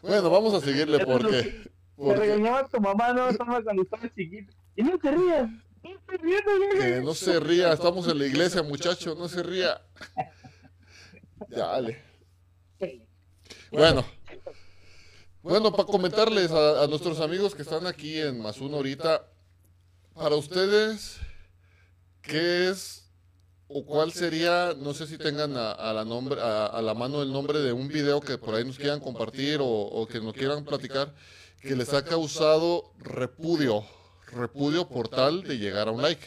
Bueno, vamos a seguirle porque Te porque regañaba tu mamá, ¿no? Sama, cuando estabas chiquito. Y no te que rías. no se ría, estamos en la iglesia, muchacho, no se ría. Dale. Bueno, bueno, para comentarles a, a nuestros amigos que están aquí en Más Uno ahorita, para ustedes, ¿qué es o cuál sería, no sé si tengan a, la, nombre, a, la mano el nombre de un video que por ahí nos quieran compartir o, o que nos quieran platicar, que les ha causado repudio, repudio por tal de llegar a un like,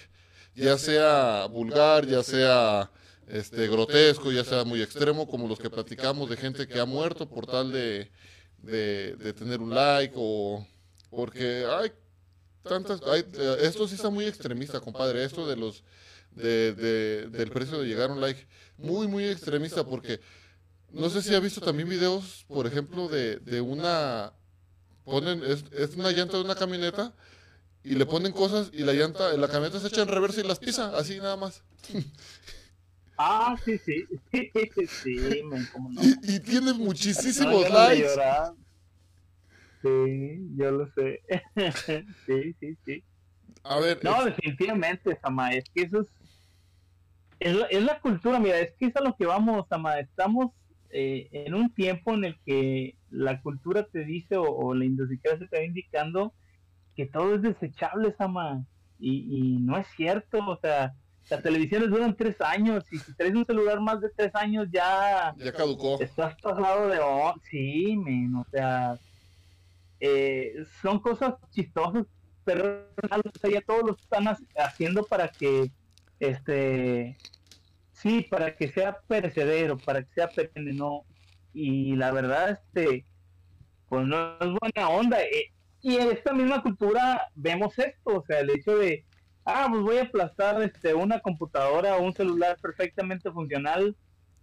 ya sea vulgar, ya sea este grotesco, ya sea muy extremo, como los que platicamos de gente que ha muerto por tal de, de, de tener un like o porque hay tantas, hay, esto sí está muy extremista, compadre, esto de los de, de- del precio de llegar a un like, muy muy extremista porque no sé si ha visto también videos, por ejemplo, de, de una ponen es, es una llanta de una camioneta y le ponen cosas y la llanta, la camioneta se echa en reversa y las pisa, así nada más. Ah, sí, sí. Sí, men, cómo no. Y, y tiene muchísimos likes. Sí, yo lo sé. sí, sí, sí. A ver, No, definitivamente, Sama, es que eso es, es, la, es la cultura, mira, es que es a lo que vamos, Ama. Estamos eh, en un tiempo en el que la cultura te dice o, o la industria se te va indicando que todo es desechable, Sama. Y, y no es cierto, o sea, las televisiones duran tres años y si traes un celular más de tres años ya... Ya caducó. Estás pasado de... Oh, sí, men, o sea... Eh, son cosas chistosas, pero o sea, ya todos lo están ha- haciendo para que, este... Sí, para que sea perecedero, para que sea perenne, no. Y la verdad, este... Pues no es buena onda. eh, y en esta misma cultura vemos esto, o sea, el hecho de, ah, pues voy a aplastar este, una computadora o un celular perfectamente funcional,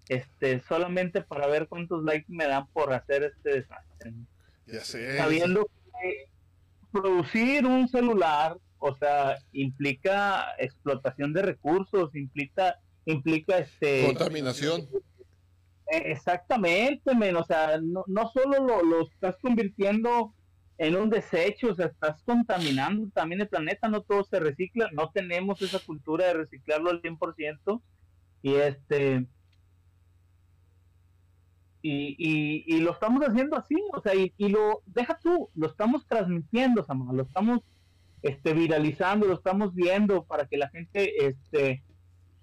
este, solamente para ver cuántos likes me dan por hacer este desastre. Ya sé. Sabiendo que producir un celular, o sea, implica explotación de recursos, implica, implica este Contaminación. eh, Exactamente, men, o sea, no, no solo lo, lo estás convirtiendo en un desecho, o sea, estás contaminando también el planeta, no todo se recicla, no tenemos esa cultura de reciclarlo al 100%, y este, y, y, lo estamos haciendo así, o sea, y, lo, deja tú, lo estamos transmitiendo, Sama, lo estamos este, viralizando, lo estamos viendo para que la gente, este,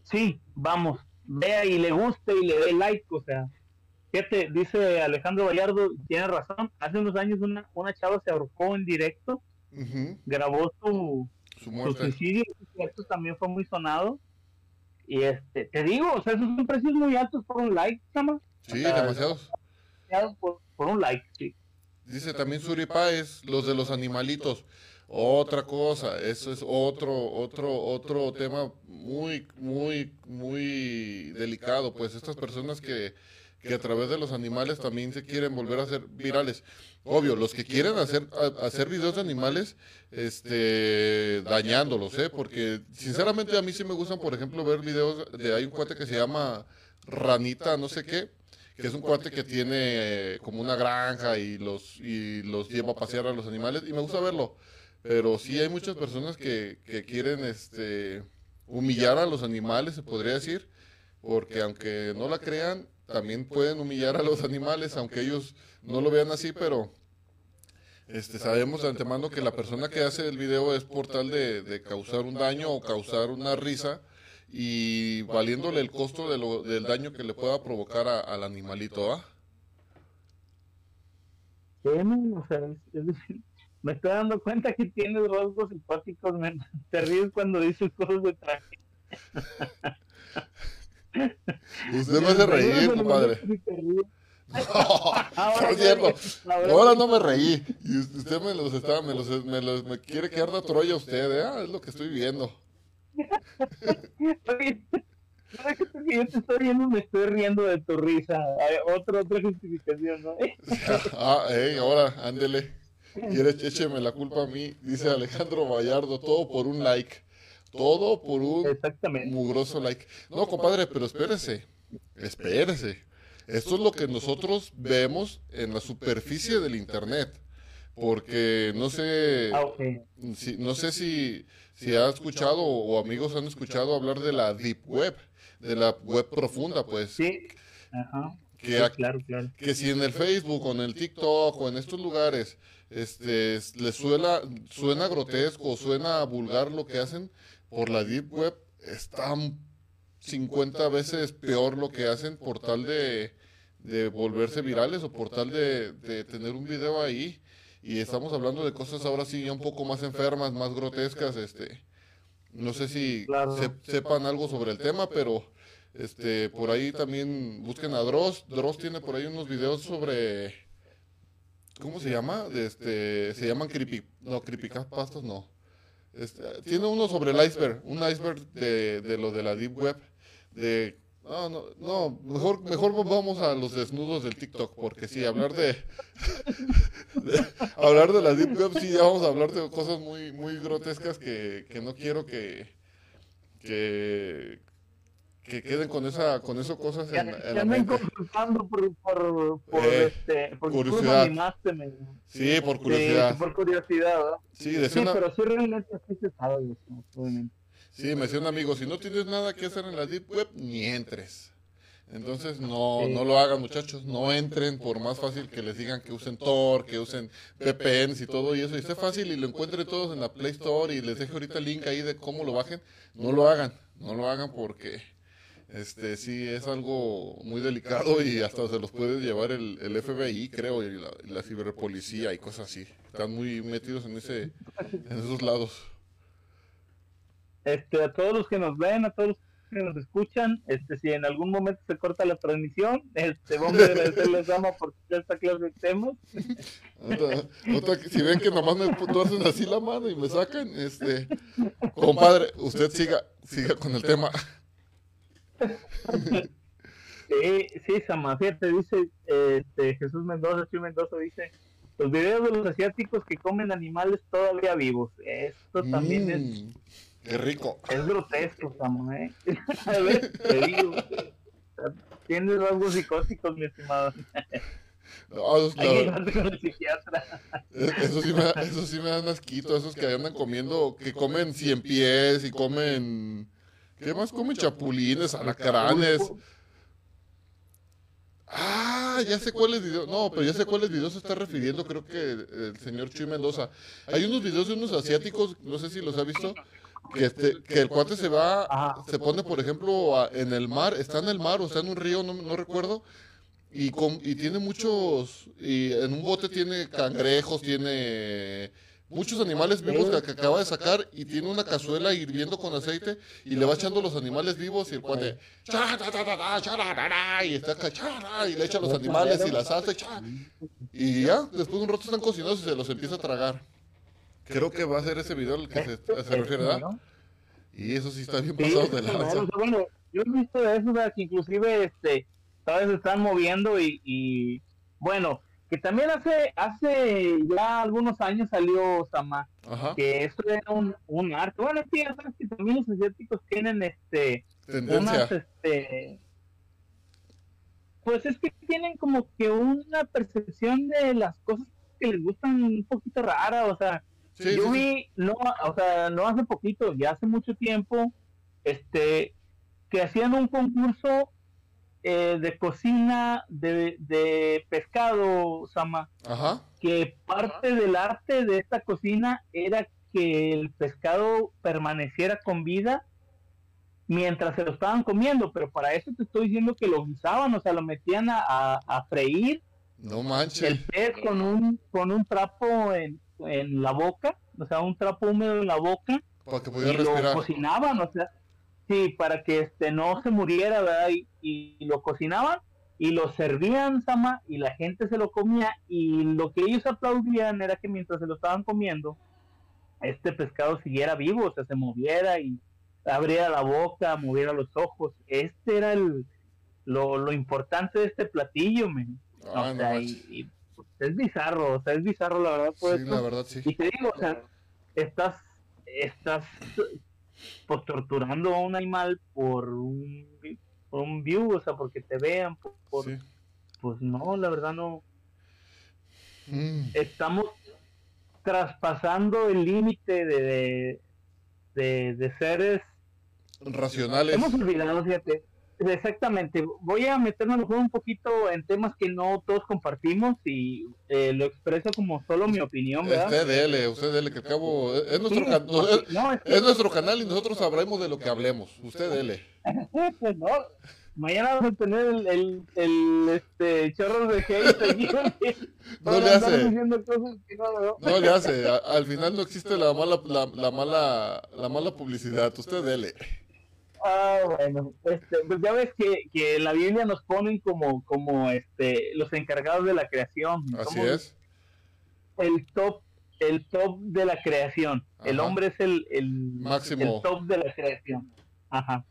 sí, vamos, vea y le guste y le dé like, o sea, fíjate, dice Alejandro Vallardo, tiene razón, hace unos años una, una chava se ahorcó en directo, grabó su, Su suicidio, esto también fue muy sonado, y este, te digo, o sea, esos son precios muy altos por un like, chama, Sí, demasiados. por, por un like, sí. Dice también Suri Páez, los de los animalitos. Otra cosa, eso es otro, otro, otro tema muy, muy, muy delicado. Pues estas personas que, que a través de los animales también se quieren volver a hacer virales. Obvio, los que quieren hacer, hacer videos de animales, este, dañándolos, ¿eh? Porque sinceramente a mí sí me gustan, por ejemplo, ver videos de, hay un cuate que se llama Ranita, no sé qué, que es un cuate que tiene eh, como una granja y los, y los lleva a pasear a los animales y me gusta verlo. Pero sí hay muchas personas que, que quieren este, humillar a los animales, se podría decir, porque aunque no la crean, también pueden humillar a los animales, aunque ellos no lo vean así, pero este, sabemos de antemano que la persona que hace el video es por tal de, de causar un daño o causar una risa y valiéndole el costo de lo- del daño que le pueda provocar a- al animalito, ¿ah? Sí, men, o sea, es- es decir, me estoy dando cuenta que tienes rasgos simpáticos, te ríes cuando dices cosas de traje. Usted me hace reír, compadre. No, no es cierto. Ahora Ahora no me reí. Y usted me los está, me los, me los, me quiere quedar de Troya usted, ¿eh? Ah, es lo que estoy viendo. Yo te estoy viendo me estoy riendo de tu risa. Otra, otra justificación, ¿no? Ah, ey, ahora, ándele. Quiere écheme la culpa a mí, dice Alejandro Vallardo, todo por un like. Todo por un Exactamente. mugroso like. No, compadre, pero espérese. Espérese. Esto es lo que nosotros vemos en la superficie del internet. Porque no sé, Ah, si, no sé si, si ha escuchado o amigos han escuchado hablar de la deep web, de la web profunda, pues. Sí. Ajá. Que Sí, claro, claro. que si en el Facebook o en el TikTok o en estos lugares este les suena suena grotesco o suena vulgar lo que hacen por la deep web está 50 veces peor lo que hacen por tal de, de volverse virales o por tal de, de tener un video ahí y estamos hablando de cosas ahora sí ya un poco más enfermas, más grotescas, este no sé si Claro. se- sepan algo sobre el tema, pero este por ahí también busquen a Dross. Dross tiene por ahí unos videos sobre ¿cómo se llama? De Este, se llaman creepy, no, creepypastas no. Este, tiene uno sobre el iceberg, un iceberg de, de lo de la deep web, de no, no, no, mejor, mejor vamos a los desnudos del TikTok, porque sí, hablar de, de- hablar de la deep web, sí, ya vamos a hablar de cosas muy, muy grotescas que, que no quiero que, que, que queden con esa, con eso cosas Ya, en, en ya la me mente. consultando por, por, por Eh, este, por curiosidad. me- Sí, por Sí, curiosidad. por curiosidad, ¿verdad? Sí, decía Sí, una- pero sí realmente sí se sabe eso, obviamente. Sí, me decía un amigo, si no tienes nada que hacer en la Deep Web, ni entres. Entonces no, no lo hagan muchachos, no entren por más fácil que les digan que usen Tor, que usen VPNs y todo y eso, y esté fácil y lo encuentren todos en la Play Store y les deje ahorita el link ahí de cómo lo bajen, no lo hagan, no lo hagan porque este sí es algo muy delicado y hasta se los puede llevar el, el FBI, creo, y la, la, ciberpolicía y cosas así. Están muy metidos en ese en esos lados. Este, a todos los que nos ven, a todos los que nos escuchan, este, si en algún momento se corta la transmisión, este, vamos a agradecerles Ama por esta clase de temas. si ven que nomás me tuercen así la mano y me sacan, este, compadre, usted siga, siga con el tema. Sí, sí, Sama, fíjate, dice este, Jesús Mendoza, Chuy Mendoza dice, los videos de los asiáticos que comen animales todavía vivos. Esto también es Mm, Qué rico. Es grotesco, Sama, ¿eh? A ver, te digo. Tienes rasgos psicóticos, mi estimado. No, esos, psiquiatra. eso, sí me, da- eso sí me dan asquito, esos que andan comiendo, que comen cien pies y comen... ¿Qué más comen? Chapulines, alacranes. Ah, ya sé cuáles videos. No, pero ya sé cuáles videos se está refiriendo. Creo que el señor Chuy Mendoza. Hay unos videos de unos asiáticos, no sé si los ha visto, que, este, que el cuate se va, Ajá. se pone, por ejemplo, a- en el mar, está en el mar o está en un río, no, no recuerdo, y, con, y tiene muchos, y en un bote tiene cangrejos, tiene muchos animales vivos que, que acaba de sacar y tiene una cazuela hirviendo con aceite y le va echando los animales vivos y el cuate y está acá, y le echa los animales y la salsa y, ya después de un rato están cocinados y se los empieza a tragar. Creo que va a ser ese video al que se, se refiere ¿verdad? y eso sí está bien pasado de sea, bueno, yo he visto de eso, que inclusive este, todavía se están moviendo y, y bueno, que también hace, hace ya algunos años salió Sama, ajá que esto era un, un arte. Bueno, sí, ya sabes que también los asiáticos tienen este tendencia unas este pues es que tienen como que una percepción de las cosas que les gustan un poquito rara, o sea, sí, yo sí, sí. vi, no, o sea, no hace poquito, ya hace mucho tiempo, este, que hacían un concurso eh, de cocina de, de pescado, Sama, ajá. Que parte del arte de esta cocina era que el pescado permaneciera con vida mientras se lo estaban comiendo, pero para eso te estoy diciendo que lo guisaban, o sea, lo metían a, a- a freír no el manches. pez con un, con un trapo en, en la boca, o sea, un trapo húmedo en la boca, para que y pudiera lo respirar. cocinaban, o sea, sí, para que este no se muriera, ¿verdad? Y, y lo cocinaban y lo servían, Sama, y la gente se lo comía, y lo que ellos aplaudían era que mientras se lo estaban comiendo, este pescado siguiera vivo, o sea, se moviera y abriera la boca, moviera los ojos. Este era el lo, lo importante de este platillo, men. Ah, o no sea, y, manches. y, pues, es bizarro, o sea, es bizarro la verdad. Por sí la verdad sí Y te digo, o sea, estás, estás pues, torturando a un animal por un, por un view, o sea, porque te vean, por, por- sí pues no, la verdad no. Mm. Estamos traspasando el límite de, de, de, de seres. racionales Hemos olvidado, fíjate. Exactamente. Voy a meterme a lo mejor un poquito en temas que no todos compartimos y eh, lo expreso como solo mi opinión, ¿verdad? Usted dele, usted dele, que al cabo es, es nuestro, Sí, can- no, es, no, es que- es nuestro canal y nosotros sabremos de lo que hablemos. Usted dele. Pues no, mañana vamos a tener el, el, el, este, chorro de hate No le hace. no, no. No le hace, al final no existe la mala, la, la mala, la mala publicidad. Usted dele. Ah, bueno, este, pues ya ves que, que en la Biblia nos ponen como, como este, los encargados de la creación. Así Somos es. El top, el top de la creación. El hombre es el, el, Máximo. el top de la creación. Ajá.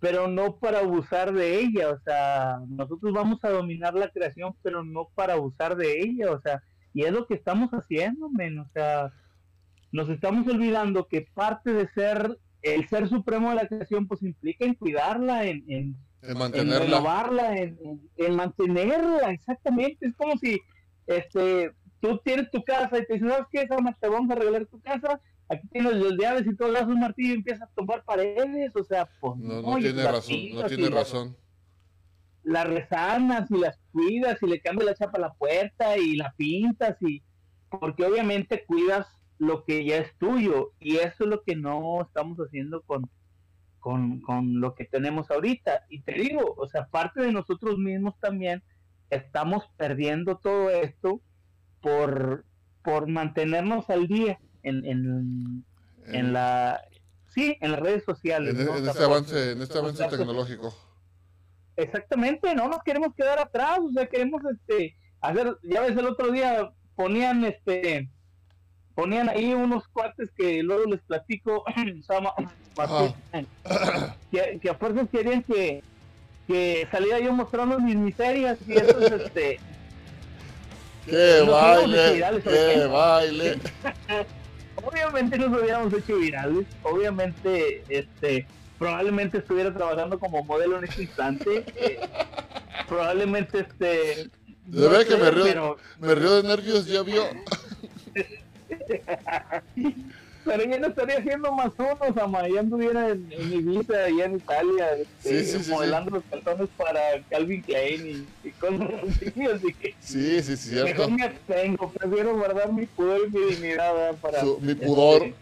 Pero no para abusar de ella, o sea, nosotros vamos a dominar la creación, pero no para abusar de ella, o sea, y es lo que estamos haciendo, men, o sea, nos estamos olvidando que parte de ser el ser supremo de la creación, pues implica en cuidarla, en, en, en mantenerla. renovarla, en, en- en mantenerla, exactamente. Es como si este, tú tienes tu casa y te dicen, ¿sabes qué, Sama? Te vamos a regalar tu casa, aquí tienes los llaves y todo, das un martillo y empiezas a tomar paredes, o sea, pues no, no tiene razón, no tiene razón. Las, resanas y las cuidas y le cambias la chapa a la puerta y la pintas y porque obviamente cuidas lo que ya es tuyo y eso es lo que no estamos haciendo con, con, con lo que tenemos ahorita. Y te digo, o sea, parte de nosotros mismos también estamos perdiendo todo esto por, por mantenernos al día en, en, en la sí en las redes sociales en, este avance en este avance tecnológico. Exactamente no nos queremos quedar atrás o sea queremos este hacer ya ves el otro día ponían este ponían ahí unos cuates que luego les platico que, que a fuerzas querían que que salía yo mostrando mis miserias y eso es este ¡Qué baile! ¡Qué baile! obviamente nos hubiéramos hecho virales, obviamente este probablemente estuviera trabajando como modelo en este instante, eh, probablemente este... De que me río, me río de nervios, ya vio. Pero ya no estaría haciendo más unos, ama. Ya anduviera en, en Ibiza, allá en Italia, este, modelando los calzones para Calvin Klein y, y cosas así. que sí, sí, sí, cierto. Mejor me abstengo, prefiero guardar mi pudor y mi dignidad para. mi pudor.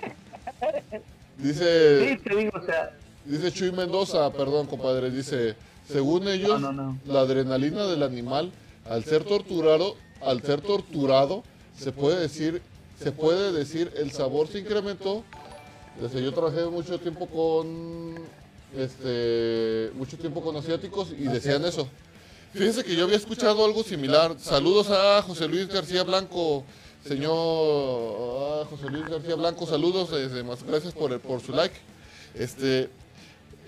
dice. Sí, te digo, o sea. Dice Chuy Mendoza, perdón, compadre, dice. Según ellos, la adrenalina del animal, al ser torturado, al ser torturado, se puede decir se puede decir el sabor se incrementó. Desde yo trabajé mucho tiempo con este mucho tiempo con asiáticos y decían eso. Fíjense que yo había escuchado algo similar. Saludos a José Luis García Blanco, señor José Luis García Blanco, saludos, este, más gracias por, por su like. Este,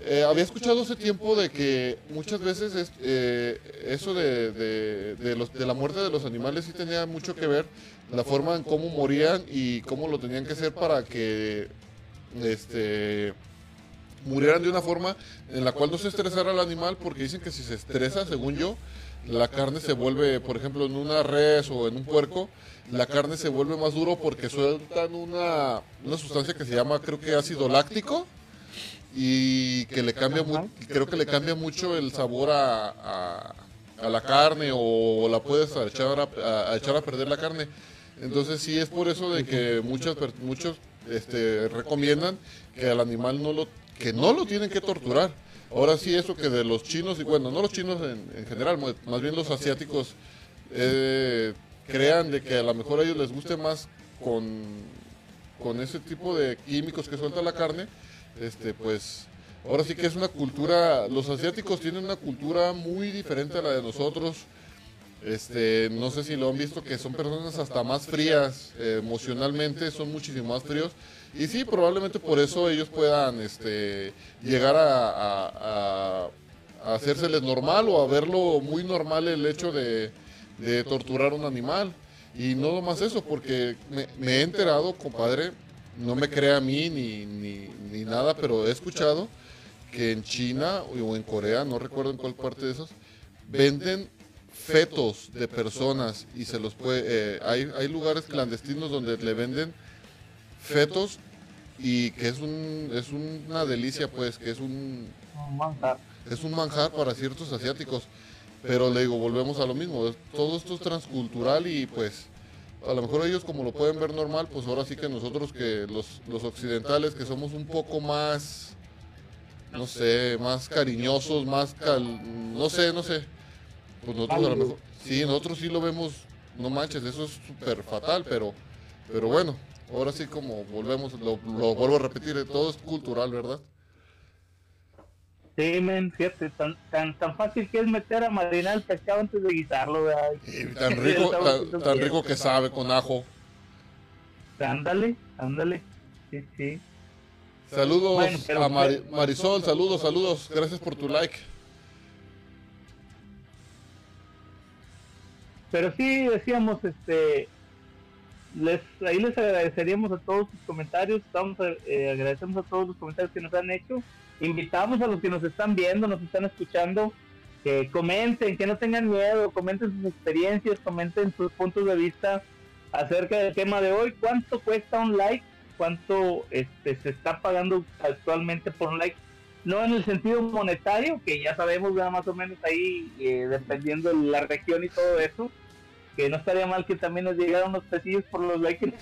eh, había escuchado hace tiempo de que muchas veces eh, eso de, de, los, de la muerte de los animales sí tenía mucho que ver la forma en cómo morían y cómo lo tenían que hacer para que este murieran de una forma en la cual no se estresara el animal porque dicen que si se estresa, según yo, la carne se vuelve, por ejemplo, en una res o en un puerco, la carne se vuelve más duro porque sueltan una, una sustancia que se llama, creo que ácido láctico y que le cambia creo que le cambia mucho el sabor a, a, la carne o la puedes echar a, echar a perder la carne. Entonces sí es por eso de que muchas muchos este, recomiendan que al animal no lo que no lo tienen que torturar. Ahora sí eso que de los chinos y bueno no los chinos en, general, más bien los asiáticos eh, crean de que a lo mejor a ellos les guste más con, con ese tipo de químicos que suelta la carne este, pues ahora sí que es una cultura, los asiáticos tienen una cultura muy diferente a la de nosotros. Este, no sé si lo han visto que son personas hasta más frías eh, emocionalmente, son muchísimo más fríos. Y sí, probablemente por eso ellos puedan este, llegar a, a, hacérseles normal o a verlo muy normal el hecho de, torturar a un animal. Y no más eso, porque me he enterado, compadre, no me crea a mí ni, ni, nada, pero he escuchado que en China o en Corea, no recuerdo en cuál parte de esos, venden fetos de personas y se los puede... Eh, hay, hay lugares clandestinos donde le venden fetos y que es un es una delicia pues que es un, es un manjar para ciertos asiáticos. Pero le digo volvemos a lo mismo todo esto es transcultural y pues a lo mejor ellos como lo pueden ver normal, pues ahora sí que nosotros que los, occidentales que somos un poco más, no sé, más cariñosos, más no sé, no sé, pues nosotros a lo mejor, sí, nosotros sí lo vemos, no manches, eso es súper fatal, pero, pero bueno, ahora sí como volvemos, lo, lo vuelvo a repetir, todo es cultural, ¿verdad? Sí, men, fíjate, tan, tan, tan fácil que es meter a marinar el pescado antes de guisarlo, ¿verdad? tan rico, tan, rico que sabe con ajo. Ándale, ándale, sí, sí. Saludos a Marisol, saludos, saludos, gracias por tu like. Pero sí, decíamos, este, les, ahí les agradeceríamos a todos sus comentarios, estamos, eh, agradecemos a todos los comentarios que nos han hecho invitamos a los que nos están viendo, nos están escuchando, que comenten, que no tengan miedo, comenten sus experiencias, comenten sus puntos de vista acerca del tema de hoy. ¿Cuánto cuesta un like? ¿Cuánto este, se está pagando actualmente por un like? No en el sentido monetario, que ya sabemos ya más o menos ahí, eh, dependiendo de la región y todo eso, que no estaría mal que también nos llegaran unos pesillos por los likes.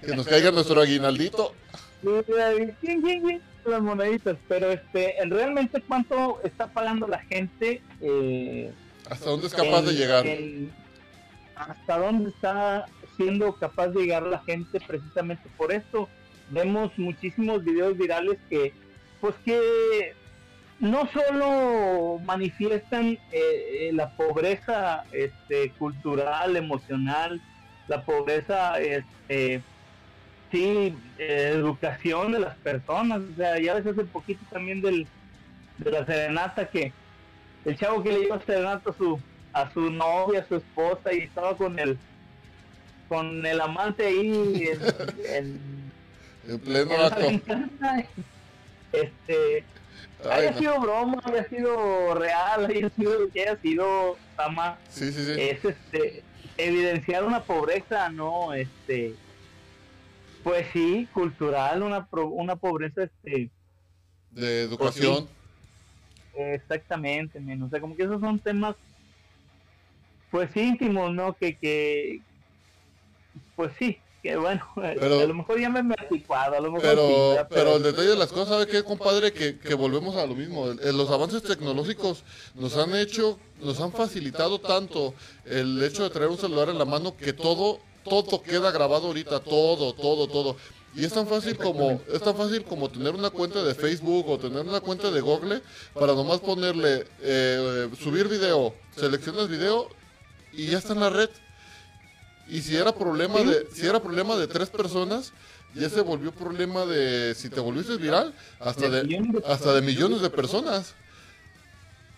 Que nos caiga nuestro aguinaldito. las moneditas, pero este, realmente cuánto está pagando la gente. Eh, ¿Hasta dónde es capaz de llegar? hasta dónde está siendo capaz de llegar la gente precisamente por esto. Vemos muchísimos videos virales que, pues que no solo manifiestan eh, eh, la pobreza este, cultural, emocional, la pobreza este, sí, educación de las personas. O sea, ya ves hace poquito también del, de la serenata que el chavo que le dio serenata a su, a su novia, a su esposa y estaba con el con el amante ahí en, en, pleno acto. Este, haya sido broma, haya sido real, haya sido que haya sido ama, sí, sí, sí. es este evidenciar una pobreza, no, este, pues sí, cultural, una, una pobreza este de educación. Pues exactamente, men. o sea, como que esos son temas pues íntimos, ¿no? Que, que pues sí, que bueno, pero, a lo mejor ya me he anticuado, a lo mejor pero, pero, el detalle de las cosas, ¿sabe qué, compadre? Que, que volvemos a lo mismo. Los avances tecnológicos nos han hecho, nos han facilitado tanto el hecho de traer un celular en la mano que todo todo queda grabado ahorita, todo, todo, todo. Y es tan fácil como es tan fácil como tener una cuenta de Facebook o tener una cuenta de Google para nomás ponerle eh, subir video, seleccionas video y ya está en la red. Y si era problema de si era problema de tres personas, ya se volvió problema de si te volviste viral hasta de hasta de millones de personas.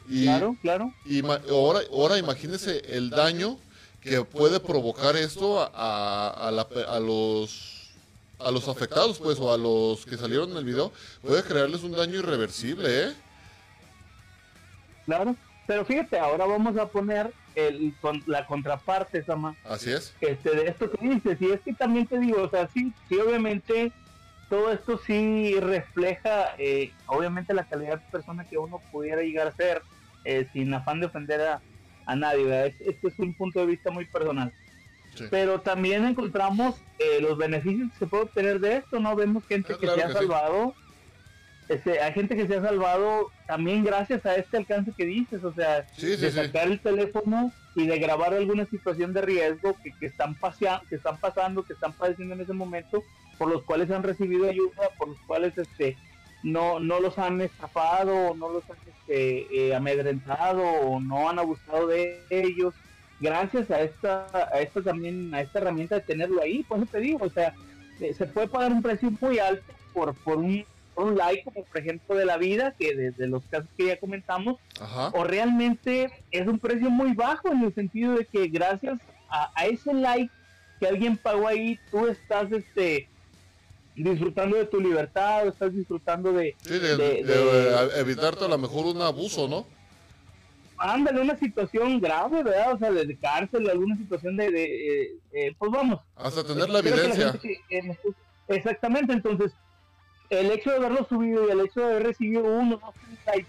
Y, claro, claro. Y ahora ahora imagínese el daño que puede provocar esto a, a, los a los afectados, pues, o a los que salieron en el video, puede crearles un daño irreversible, ¿eh? Claro, pero fíjate, ahora vamos a poner el, con, la contraparte, Sama. Así es. Este, de esto que dices, y es que también te digo, o sea, sí, sí obviamente todo esto sí refleja, eh, obviamente, la calidad de persona que uno pudiera llegar a ser, eh, sin afán de ofender a, a nadie, Este es un punto de vista muy personal. Pero también encontramos eh, los beneficios que se puede obtener de esto, ¿no? Vemos gente ah, que se ha salvado, este, hay gente que se ha salvado también gracias a este alcance que dices, o sea, de sacar el teléfono y de grabar alguna situación de riesgo que, que están paseando, que están pasando, que están padeciendo en ese momento, por los cuales han recibido ayuda, por los cuales este no, no los han estafado, no los han este, eh, amedrentado o no han abusado de ellos. Gracias a esta, a esta también, a esta herramienta de tenerlo ahí, pues te digo, o sea, eh, se puede pagar un precio muy alto por, por un, un like, como por ejemplo de la vida, que desde los casos que ya comentamos, o realmente es un precio muy bajo en el sentido de que gracias a, a ese like que alguien pagó ahí, tú estás este disfrutando de tu libertad, estás disfrutando de... Sí, de, evitarte a lo mejor un abuso, ¿no? Ándale, una situación grave, ¿verdad? O sea, de cárcel, alguna situación de... Eh, eh, pues vamos. Hasta tener la evidencia. exactamente, entonces, el hecho de haberlo subido y el hecho de haber recibido uno,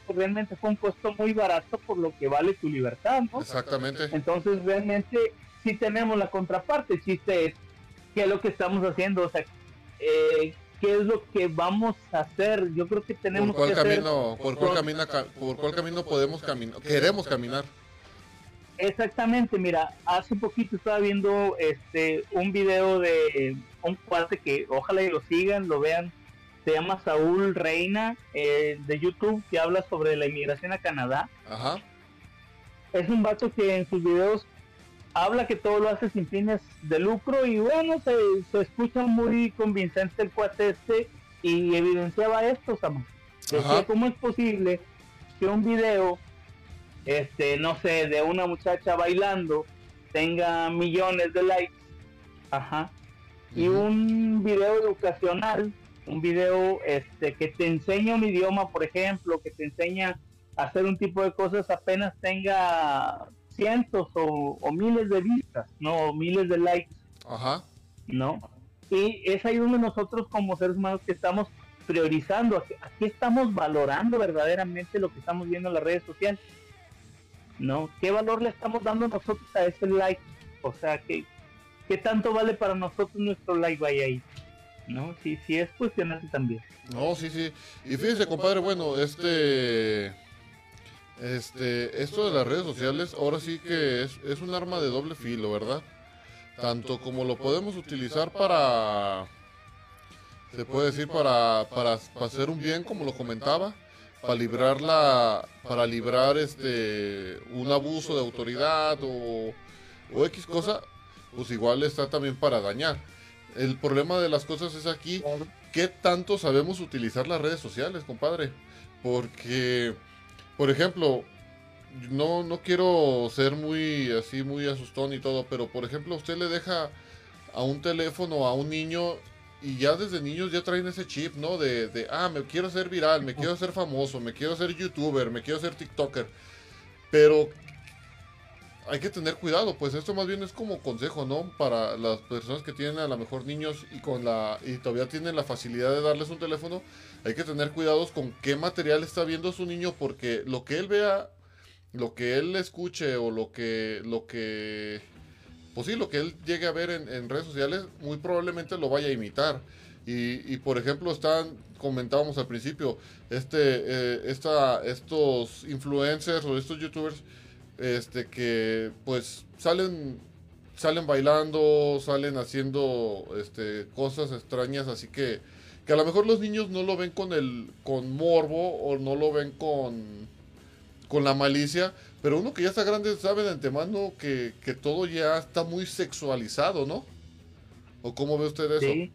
pues realmente fue un costo muy barato por lo que vale tu libertad, ¿no? Exactamente. Entonces, realmente, sí tenemos la contraparte, el chiste es qué es lo que estamos haciendo, o sea, eh, qué es lo que vamos a hacer. Yo creo que tenemos ¿Por cuál camino, por cuál, camina, por cuál camino podemos caminar? Queremos caminar. Exactamente, mira, hace poquito estaba viendo este un video de un cuate que ojalá y lo sigan, lo vean, se llama Saúl Reina eh, de YouTube que habla sobre la inmigración a Canadá. Ajá. Es un vato que en sus videos habla que todo lo hace sin fines de lucro y bueno, se, se escucha muy convincente el cuate este y evidenciaba esto. Decía, ¿cómo es posible que un video, este, no sé, de una muchacha bailando tenga millones de likes? Ajá. Y un video educacional, un video este, que te enseña un idioma, por ejemplo, que te enseña a hacer un tipo de cosas, apenas tenga cientos o, o miles de vistas, no, o miles de likes, Ajá. ¿no? Y es ahí donde nosotros como seres humanos que estamos priorizando, aquí, aquí estamos valorando verdaderamente lo que estamos viendo en las redes sociales, ¿no? ¿Qué valor le estamos dando nosotros a ese like? O sea, ¿qué, qué tanto vale para nosotros nuestro like vaya ahí? ¿No? Sí, sí es cuestionante también. No, sí, sí. Y fíjese, compadre, bueno, este. Este. Esto de las redes sociales, ahora sí que es, un arma de doble filo, ¿verdad? Tanto como lo podemos utilizar para. Se puede decir para, para, para hacer un bien, como lo comentaba. Para librar la. Para librar este. Un abuso de autoridad o. O X cosa. Pues igual está también para dañar. El problema de las cosas es aquí ¿qué tanto sabemos utilizar las redes sociales, compadre? Porque, por ejemplo, no, no quiero ser muy así, muy asustón y todo, pero por ejemplo, usted le deja a un teléfono a un niño y ya desde niños ya traen ese chip, ¿no? De, de ah, me quiero hacer viral, me quiero hacer famoso, me quiero hacer youtuber, me quiero hacer tiktoker. Pero hay que tener cuidado, pues esto más bien es como consejo, ¿no? Para las personas que tienen a lo mejor niños y con la y todavía tienen la facilidad de darles un teléfono, hay que tener cuidados con qué material está viendo su niño porque lo que él vea, lo que él escuche o lo que lo que pues sí, lo que él llegue a ver en, redes sociales muy probablemente lo vaya a imitar. Y, y por ejemplo, están, comentábamos al principio, este, eh, esta, estos influencers o estos youtubers este que pues salen salen bailando, salen haciendo este cosas extrañas, así que que a lo mejor los niños no lo ven con el con morbo o no lo ven con con la malicia, pero uno que ya está grande sabe de antemano que, que todo ya está muy sexualizado, ¿no? ¿O cómo ve usted eso? Sí.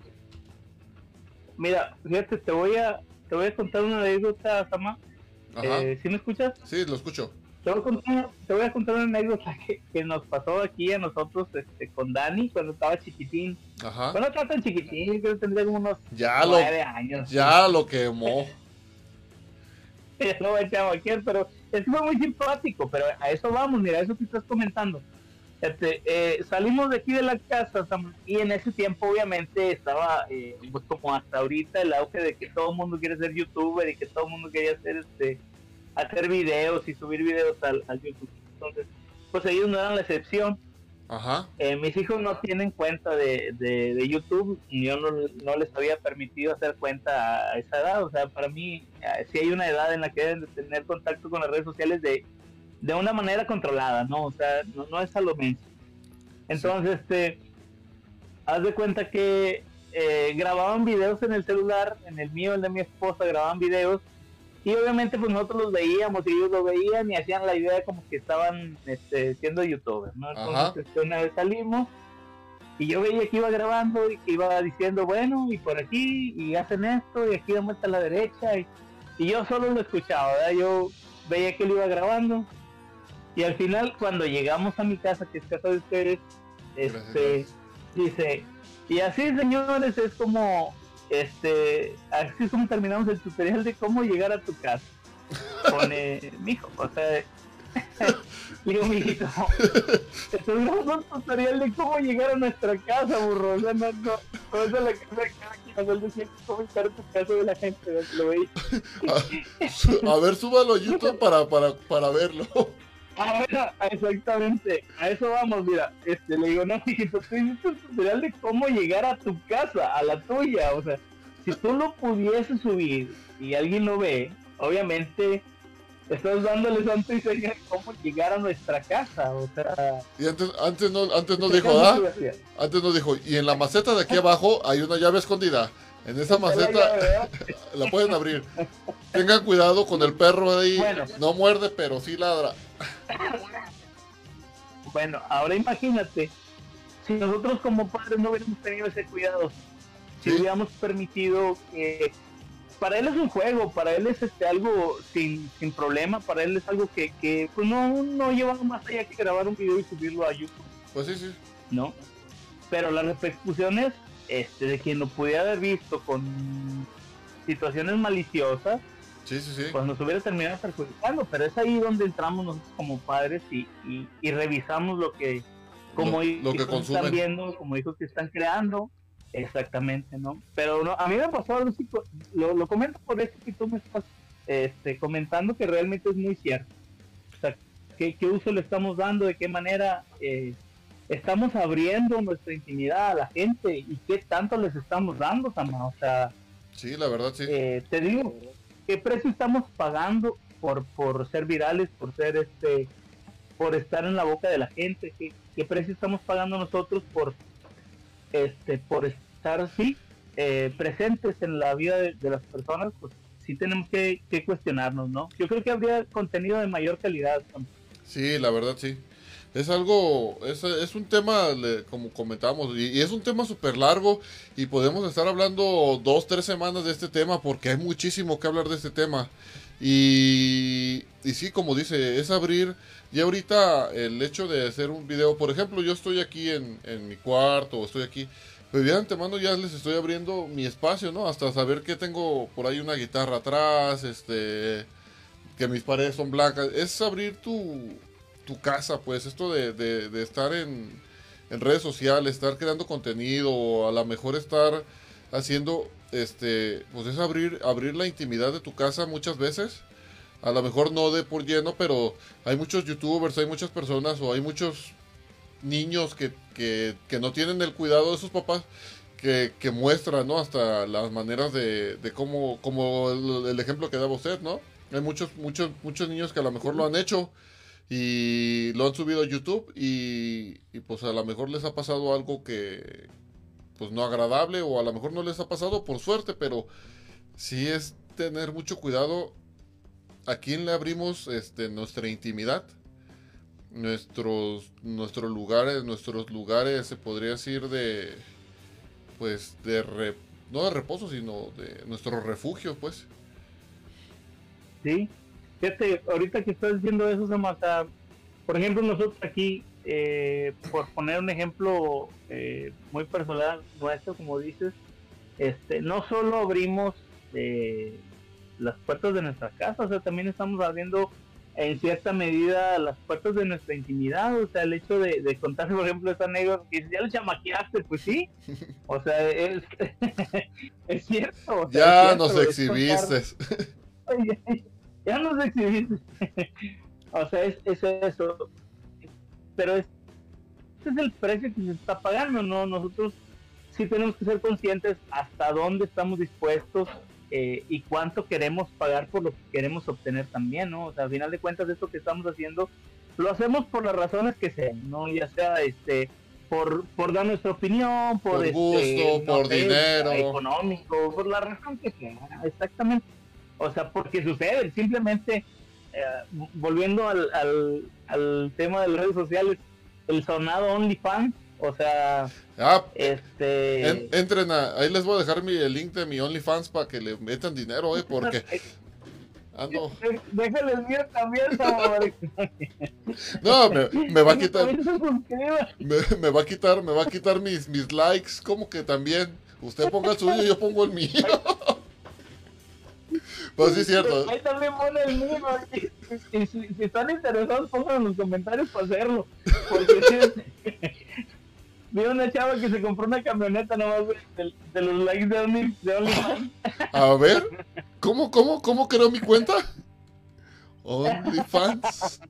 Mira, fíjate, te voy a te voy a contar una anécdota, Sama. Ajá. Eh, ¿Sí me escuchas? Sí, lo escucho. Te voy a contar, te voy a contar una anécdota que, que nos pasó aquí a nosotros este, con Dani cuando estaba chiquitín. Ajá. Bueno, no estaba tan chiquitín, creo que tendría unos Ya lo nueve años. ya lo quemó. Ya lo voy a chamaquear, pero es fue muy simpático, pero a eso vamos, mira, eso que estás comentando. Este, eh, salimos de aquí de la casa y en ese tiempo obviamente estaba eh, pues como hasta ahorita el auge de que todo el mundo quiere ser youtuber y que todo el mundo quería hacer este hacer videos y subir videos al, al YouTube. Entonces, pues ellos no eran la excepción. Ajá. Eh, mis hijos no tienen cuenta de, de, de YouTube, yo no, no, les había permitido hacer cuenta a esa edad, o sea, para mí eh, sí hay una edad en la que deben de tener contacto con las redes sociales de, de una manera controlada, ¿no? O sea, no, no es a lo menos. Entonces, este, haz de cuenta que eh, grababan videos en el celular, en el mío, el de mi esposa, grababan videos y obviamente pues nosotros los veíamos y ellos lo veían y hacían la idea como que estaban este, siendo youtubers, ¿no? Entonces este, una vez salimos y yo veía que iba grabando y que iba diciendo, bueno, y por aquí, y hacen esto, y aquí da vuelta a la derecha, y, y yo solo lo escuchaba, ¿verdad? Yo veía que lo iba grabando, y al final cuando llegamos a mi casa, que es casa de ustedes, este, dice, y así señores, es como este, así es como terminamos el tutorial de cómo llegar a tu casa. Pone, mijo, o sea, digo, mijito, es un tutorial de cómo llegar a nuestra casa, burro. O sea, no, no, la casa de cada quien, no decía cómo llegar a tu casa de la gente, lo veis. A, a ver, súbalo a YouTube para, para, para verlo. Ah, bueno, exactamente, a eso vamos, mira, este, le digo, no, hijito, tú hiciste un tutorial de cómo llegar a tu casa, a la tuya, o sea, si tú lo pudieses subir y alguien lo ve, obviamente estás dándole santo y señal cómo llegar a nuestra casa, o sea... Y antes, antes no, antes no dijo, ¿ah? Antes no dijo, y en la maceta de aquí abajo hay una llave escondida. En esa maceta la pueden abrir. Tengan cuidado con el perro ahí. Bueno. No muerde, pero sí ladra. Bueno, ahora imagínate, si nosotros como padres no hubiéramos tenido ese cuidado, si Sí. hubiéramos permitido que para él es un juego, para él es este algo sin, sin problema, para él es algo que, que pues no, no lleva más allá que grabar un video y subirlo a YouTube, Pues sí, sí. ¿no? Pero las repercusiones este, de quien lo pudiera haber visto con situaciones maliciosas, Sí, sí, sí. Pues nos hubiera terminado perjudicando, pero es ahí donde entramos nosotros como padres y, y, revisamos lo que, como lo, que están viendo, como hijos que están creando, exactamente, ¿no? Pero no, a mí me pasó algo así, lo, lo comento por eso que tú me estás este, comentando que realmente es muy cierto. O sea, ¿qué, qué uso le estamos dando? ¿De qué manera eh, estamos abriendo nuestra intimidad a la gente? ¿Y qué tanto les estamos dando, Sama? O sea... Sí, la verdad, sí. Eh, te digo, ¿qué precio estamos pagando por, por ser virales, por ser este por estar en la boca de la gente, qué, precio estamos pagando nosotros por este por estar así eh, presentes en la vida de, las personas, pues sí tenemos que, cuestionarnos, ¿no? Yo creo que habría contenido de mayor calidad. Sí, la verdad sí. Es algo, es, es un tema, como comentábamos, y, es un tema súper largo y podemos estar hablando dos, tres semanas de este tema porque hay muchísimo que hablar de este tema. Y, y sí, como dice, es abrir, y ahorita el hecho de hacer un video, por ejemplo, yo estoy aquí en, en mi cuarto, o estoy aquí, pues ya antemano ya les estoy abriendo mi espacio, ¿no? Hasta saber que tengo por ahí una guitarra atrás, este, que mis paredes son blancas. Es abrir tu, tu casa, pues, esto de, de, estar en, en, redes sociales, estar creando contenido, o a lo mejor estar haciendo, este, pues es abrir, abrir la intimidad de tu casa muchas veces. A lo mejor no de por lleno, pero hay muchos youtubers, hay muchas personas o hay muchos niños que, que, que, no tienen el cuidado de sus papás que, que muestran, ¿no? Hasta las maneras de, de cómo, como el, ejemplo que daba usted, ¿no? Hay muchos, muchos, muchos niños que a lo mejor lo han hecho y lo han subido a YouTube y, y pues a lo mejor les ha pasado algo que, pues no agradable o a lo mejor no les ha pasado por suerte, pero sí es tener mucho cuidado a quién le abrimos este, nuestra intimidad nuestros nuestros lugares nuestros lugares se podría decir de pues de no de reposo sino de nuestro refugio pues. Sí fíjate ahorita que estás diciendo eso Samata por ejemplo nosotros aquí eh, por poner un ejemplo eh, muy personal nuestro como dices este no solo abrimos eh, las puertas de nuestra casa o sea también estamos abriendo en cierta medida las puertas de nuestra intimidad, o sea, el hecho de, contar, por ejemplo, esa anécdota que ya lo chamaqueaste, pues sí, o sea, es, es cierto. ya nos exhibiste. ya, nos exhibiste. o sea, es, es eso. Pero es, ese es el precio que se está pagando, ¿no? Nosotros sí tenemos que ser conscientes hasta dónde estamos dispuestos eh, y cuánto queremos pagar por lo que queremos obtener también, ¿no? O sea, al final de cuentas esto que estamos haciendo lo hacemos por las razones que sean, ¿no? Ya sea este por, por dar nuestra opinión, por, por este, gusto, por dinero, económico, por la razón que sea, exactamente. O sea, porque sucede, simplemente eh, volviendo al, al, al tema de las redes sociales, el sonado OnlyFans o sea, ah, este... entren a, ahí les voy a dejar mi, el link de mi OnlyFans para que le metan dinero, eh, porque... Ando. Déjale el mío también, No, me, me, va a quitar. Me, me, va a quitar, me va a quitar mis, mis likes, como que también. Usted ponga el suyo yo pongo el mío. Pues sí, es cierto. Ahí también pone el mío. Y, si, si, están interesados, pongan en los comentarios para hacerlo. Porque Vi una chava que se compró una camioneta nomás de, de los likes de, Only, de OnlyFans. A ver, ¿cómo, cómo, cómo creó mi cuenta? OnlyFans.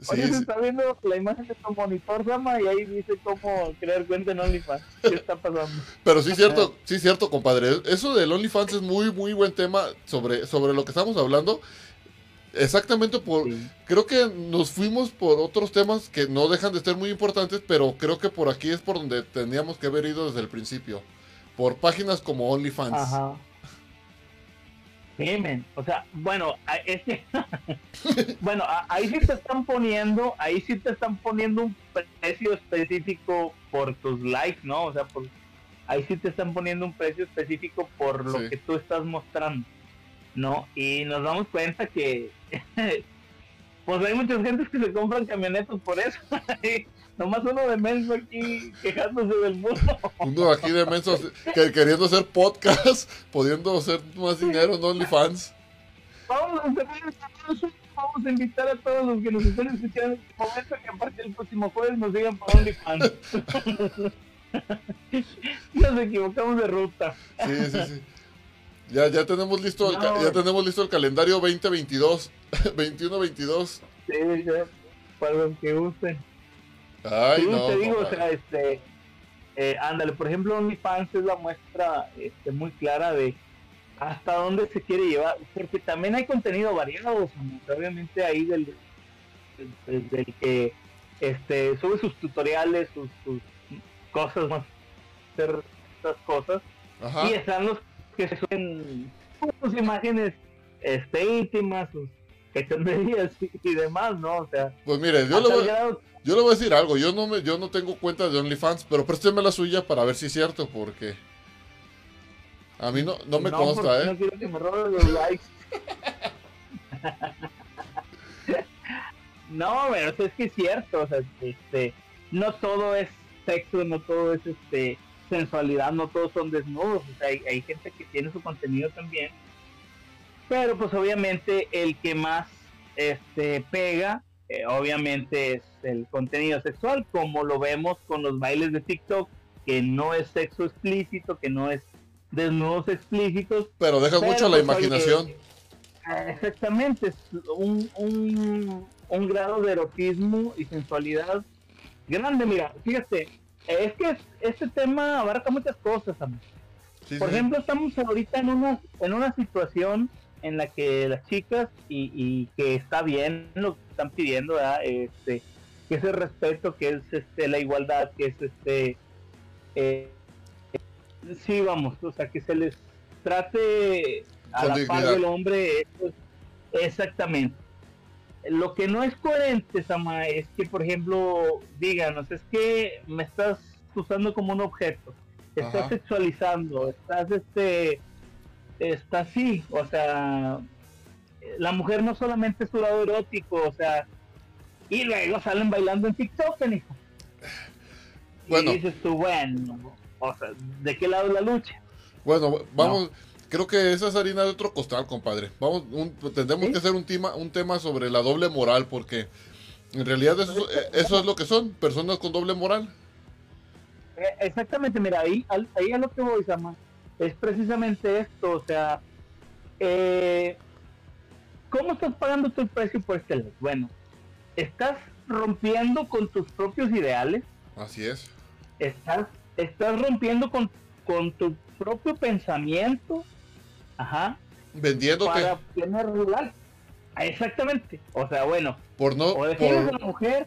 Sí, Oye, se está viendo la imagen de tu monitor, Sama, y ahí dice cómo crear cuenta en OnlyFans. ¿Qué está pasando? Pero sí, cierto, sí, cierto, compadre. Eso del OnlyFans es muy, muy buen tema sobre, sobre lo que estamos hablando. Exactamente por... Creo que nos fuimos por otros temas que no dejan de ser muy importantes, pero creo que por aquí es por donde teníamos que haber ido desde el principio. Por páginas como OnlyFans. Ajá. Sí, O sea, bueno, este, bueno, ahí sí te están poniendo, ahí sí te están poniendo un precio específico por tus likes, ¿no? O sea, por, ahí sí te están poniendo un precio específico por lo que tú estás mostrando. ¿no? Y nos damos cuenta que pues hay muchas gentes que se compran camionetas por eso. Nomás uno de menso aquí quejándose del mundo. Uno aquí de menso que, queriendo hacer podcast, pudiendo hacer más dinero en OnlyFans. Vamos a, vamos a invitar a todos los que nos estén escuchando en este momento que a partir del próximo jueves nos sigan por OnlyFans. nos equivocamos de ruta. Sí, sí, sí. Ya, ya tenemos listo el, ya tenemos listo el calendario 2022, 21-22. Sí, ya, para los que gusten. Ay, sí, no. te digo, o sea, este, eh, ándale, por ejemplo, OnlyFans es la muestra este, muy clara de hasta dónde se quiere llevar, porque también hay contenido variado, obviamente ahí del, del, que este, sube sus tutoriales, sus, sus cosas más, hacer estas cosas, y están los que suben sus imágenes este, íntimas, sus cachonderías y, demás, ¿no? O sea, pues mire, yo le, voy, yo le voy a decir algo, yo no me, yo no tengo cuenta de OnlyFans, pero présteme la suya para ver si es cierto, porque a mí no, no me no, consta, ¿eh? No quiero que me roben los likes. no, pero es que es cierto, o sea, este, no todo es sexo, no todo es este sensualidad, no todos son desnudos, o sea, hay, hay gente que tiene su contenido también, pero pues obviamente el que más este pega, eh, obviamente es el contenido sexual, como lo vemos con los bailes de TikTok, que no es sexo explícito, que no es desnudos explícitos. Pero deja mucho la imaginación. exactamente, es un, un, un grado de erotismo y sensualidad grande. Mira, fíjate, es que este tema abarca muchas cosas, Por ejemplo, estamos ahorita en una, en una situación en la que las chicas, y, y que está bien lo que están pidiendo, este que es el respeto, que es este la igualdad, que es este eh, sí vamos, o sea que se les trate a la par del hombre exactamente. Lo que no es coherente, Sama, es que, por ejemplo, díganos, es que me estás usando como un objeto, estás sexualizando, estás, este, está así, o sea, la mujer no solamente es su lado erótico, o sea, y luego salen bailando en TikTok, hijo. Bueno. Y dices tú, bueno, o sea, ¿de qué lado la lucha? Bueno, vamos, creo que esa es harina de otro costal, compadre. Vamos, tendremos que hacer un tema, un tema sobre la doble moral, porque en realidad eso, eso es lo que son, personas con doble moral. Eh, exactamente, mira, ahí, ahí a lo que voy, Sama, es precisamente esto, o sea, eh, ¿cómo estás pagando tu precio por este lado? Bueno, estás rompiendo con tus propios ideales. Así es. Estás, estás rompiendo con, con tu propio pensamiento. Ajá. Vendiéndote. Para tener rural. Exactamente. O sea, bueno. Por no. O defiendes a la mujer,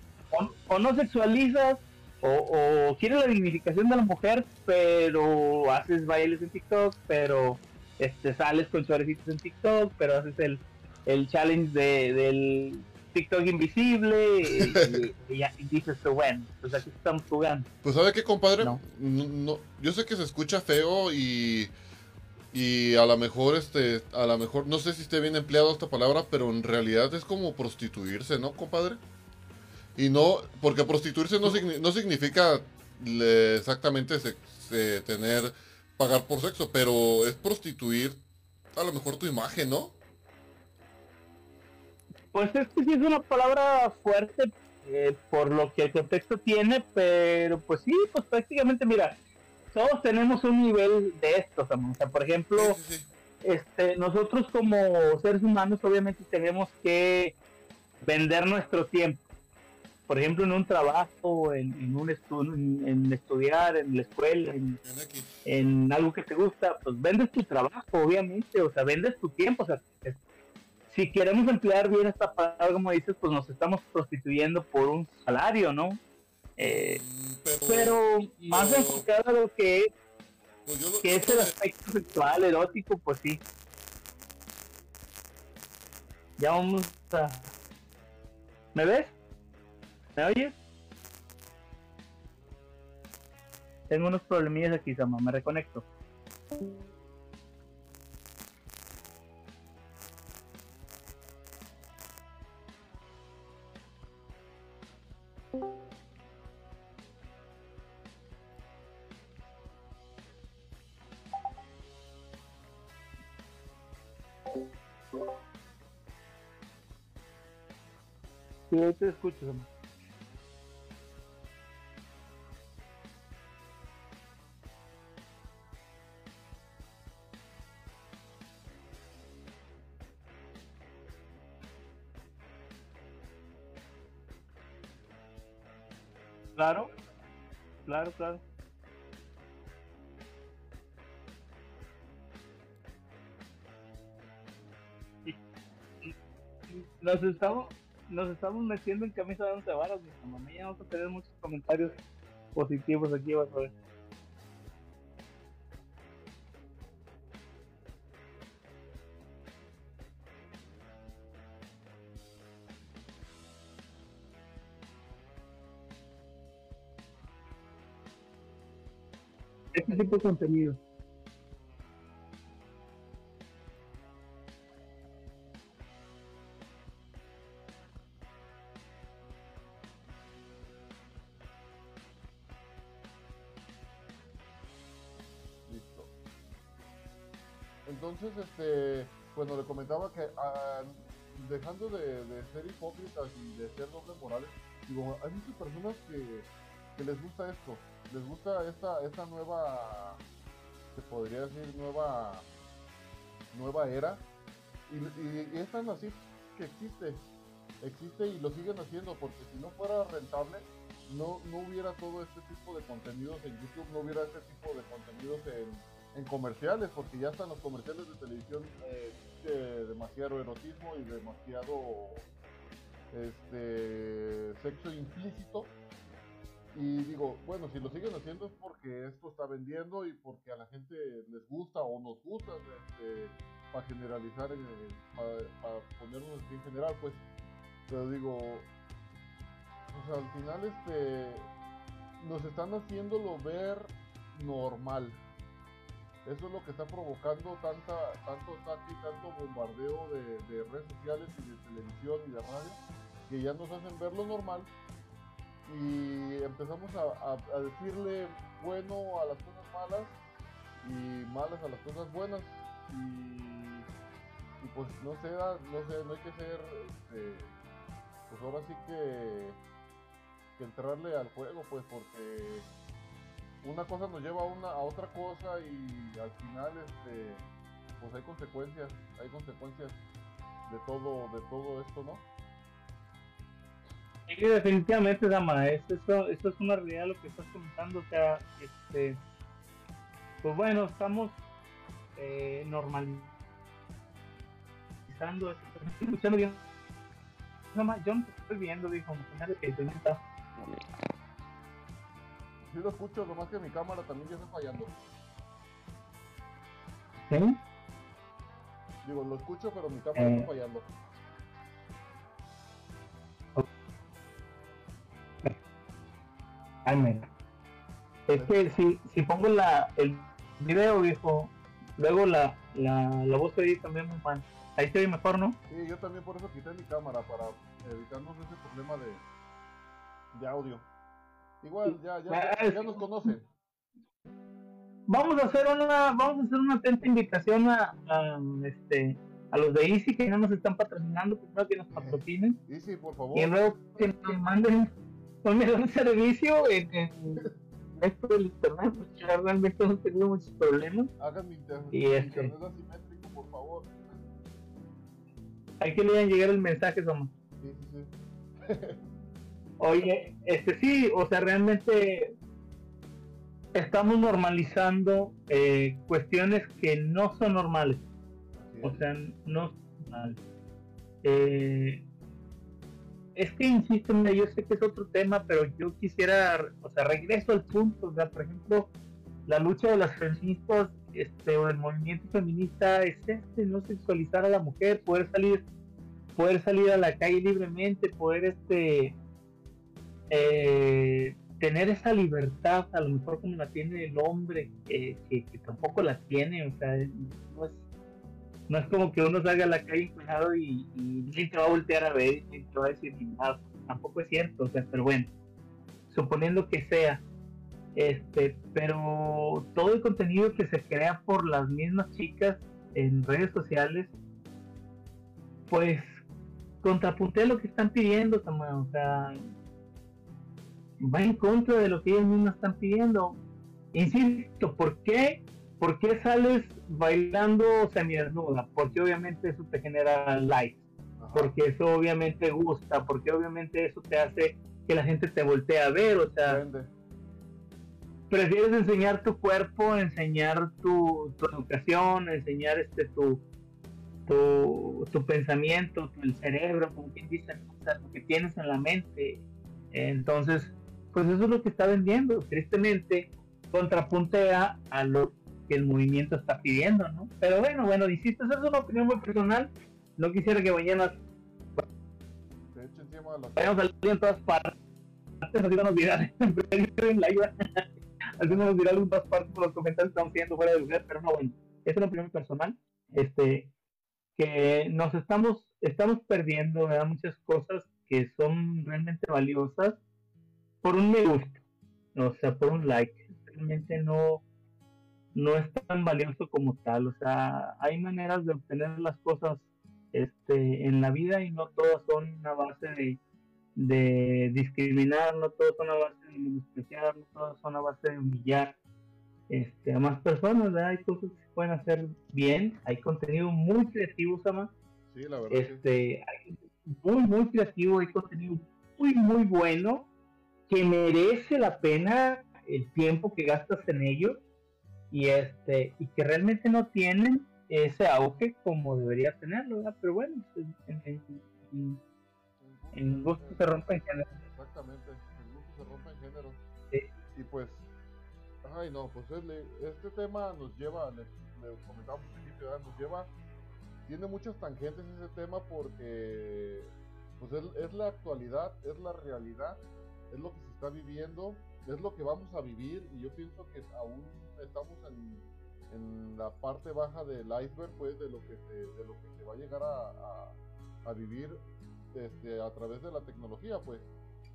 o, no sexualizas, o, quieres la dignificación de la mujer, pero haces bailes en TikTok, pero este sales con suavecitos en TikTok, pero haces el, el challenge de, del TikTok invisible y, dices bueno, pues aquí estamos jugando. Pues sabe qué, compadre, no. yo sé que se escucha feo y y a lo mejor este a lo mejor no sé si esté bien empleado esta palabra, pero en realidad es como prostituirse, ¿no, compadre? Y no, porque prostituirse no, no significa exactamente tener pagar por sexo, pero es prostituir a lo mejor tu imagen, ¿no? Pues es que sí es una palabra fuerte eh, por lo que el contexto tiene, pero pues sí, pues prácticamente, mira, todos tenemos un nivel de esto, o sea, por ejemplo, este, nosotros como seres humanos obviamente tenemos que vender nuestro tiempo. Por ejemplo, en un trabajo, en, un estudio, en, estudiar, en la escuela, en, en, algo que te gusta, pues vendes tu trabajo, obviamente, o sea, vendes tu tiempo, o sea, si queremos emplear bien esta palabra, como dices, pues nos estamos prostituyendo por un salario, ¿no? Eh, pero, más enfocado a lo que, pues que es el aspecto sexual, erótico, pues sí. Ya vamos a... ¿Me ves? ¿Me? Tengo unos problemillas aquí, Sama, me reconecto. Sí, te escucho, Sama. Nos estamos nos estamos metiendo en camisa de once varas, mi mamá. Vamos a tener muchos comentarios positivos aquí, vas a ver. Tipo contenido. Listo. Entonces, este, bueno, le comentaba que ah, dejando de, de ser hipócritas y de ser dobles morales, digo, hay muchas personas que, que les gusta esto, les gusta esta, esta nueva, se podría decir, nueva, nueva era, y, y, y así que existe, existe y lo siguen haciendo, porque si no fuera rentable, no, no hubiera todo este tipo de contenidos en YouTube, no hubiera este tipo de contenidos en, en comerciales, porque ya están los comerciales de televisión eh, de demasiado erotismo y demasiado este sexo implícito. Y digo, bueno, si lo siguen haciendo es porque esto está vendiendo y porque a la gente les gusta o nos gusta, este, para generalizar, para ponernos en general, pues, pero digo, o sea, al final este nos están haciéndolo ver normal. Eso es lo que está provocando tanta, tanto ataque y tanto bombardeo de, de, redes sociales y de televisión y de radio, que ya nos hacen verlo normal y empezamos a, a, decirle bueno a las cosas malas y malas a las cosas buenas y, pues no sé, no sé, no hay que ser, este, pues ahora sí que que entrarle al juego, pues porque una cosa nos lleva a, una, a otra cosa y al final este pues hay consecuencias, hay consecuencias de todo, de todo esto, ¿no? Sí, definitivamente, Dama, esto, esto es una realidad lo que estás comentando, o sea, este, pues bueno, estamos eh, normalizando esto, escuchando bien. yo no te estoy viendo, dijo, que te está Sí lo escucho, lo más que mi cámara también ya está fallando. ¿Sí? Digo, lo escucho, pero mi cámara Eh. está fallando. Mira. Es que si, si pongo la, el video, viejo, luego la, la, la voz oye también muy mal. Ahí se oye mejor, ¿no? Sí, yo también por eso quité mi cámara, para evitarnos ese problema de, de audio. Igual, ya, ya, Ah, ya nos conocen. Vamos a hacer una, vamos a hacer una atenta invitación a, a, este, a los de Easy que no nos están patrocinando, primero que nos patrocinen Y sí, por favor. y luego que nos manden un, un servicio en, en esto del internet, porque realmente hemos tenido muchos problemas. Hagan mi inter- Y este- internet asimétrico, por favor. Hay que le llegar el mensaje, somos. Sí, sí, sí. Oye, este sí, o sea, realmente estamos normalizando eh, cuestiones que no son normales, o sea, no son normales. Eh, es que insisto, mira, yo sé que es otro tema, pero yo quisiera, o sea, regreso al punto, o sea, por ejemplo, la lucha de las feministas, este, o el movimiento feminista es este, no sexualizar a la mujer, poder salir, poder salir a la calle libremente, poder este eh, tener esa libertad, a lo mejor como la tiene el hombre, que, que, que tampoco la tiene, o sea, no es, no es como que uno salga a la calle inclinado y, y te va a voltear a ver, ni te va a decir nada, tampoco es cierto, o sea, pero bueno, suponiendo que sea, este, pero todo el contenido que se crea por las mismas chicas en redes sociales, pues contrapuntea lo que están pidiendo, o sea, va en contra de lo que ellos mismos están pidiendo. Insisto, ¿por qué? ¿Por qué sales bailando semidesnuda? Porque obviamente eso te genera likes, porque eso obviamente gusta, porque obviamente eso te hace que la gente te voltee a ver, o sea, prefieres enseñar tu cuerpo, enseñar tu, educación, enseñar este tu, tu, pensamiento, tu, el cerebro, como quien dice, lo que tienes en la mente. Entonces, pues eso es lo que está vendiendo. Tristemente, contrapuntea a lo que el movimiento está pidiendo, ¿no? Pero bueno, bueno, insisto, esa es una opinión muy personal. No quisiera que mañana vayamos a salir en todas partes. Así nos virales. Haciéndonos viral en todas partes por los comentarios que estamos haciendo fuera de lugar, pero no, bueno, es una opinión personal. Este, que nos estamos, estamos perdiendo ¿verdad? muchas cosas que son realmente valiosas por un me gusta, o sea, por un like. Realmente no, no es tan valioso como tal. O sea, hay maneras de obtener las cosas este, en la vida y no todas son a base de, de discriminar, no todas son a base de menospreciar, no todas son a base de humillar este, a más personas, Hay cosas que se pueden hacer bien, hay contenido muy creativo, Sama. Sí, la verdad. Este, hay muy, muy creativo, hay contenido muy, muy bueno, que merece la pena el tiempo que gastas en ello y este y que realmente no tienen ese auge como debería tenerlo, ¿verdad? pero bueno, en, en, en, gusto se rompe en género. Exactamente, en gusto se rompe en género. Y pues Ay, no, pues este tema nos lleva, le, comentaba al principio, nos lleva, tiene muchas tangentes ese tema porque pues es, la actualidad, es la realidad, es lo que se está viviendo, es lo que vamos a vivir y yo pienso que aún estamos en, la parte baja del iceberg, pues de lo que se, de lo que se va a llegar a, a, vivir este, a través de la tecnología, pues.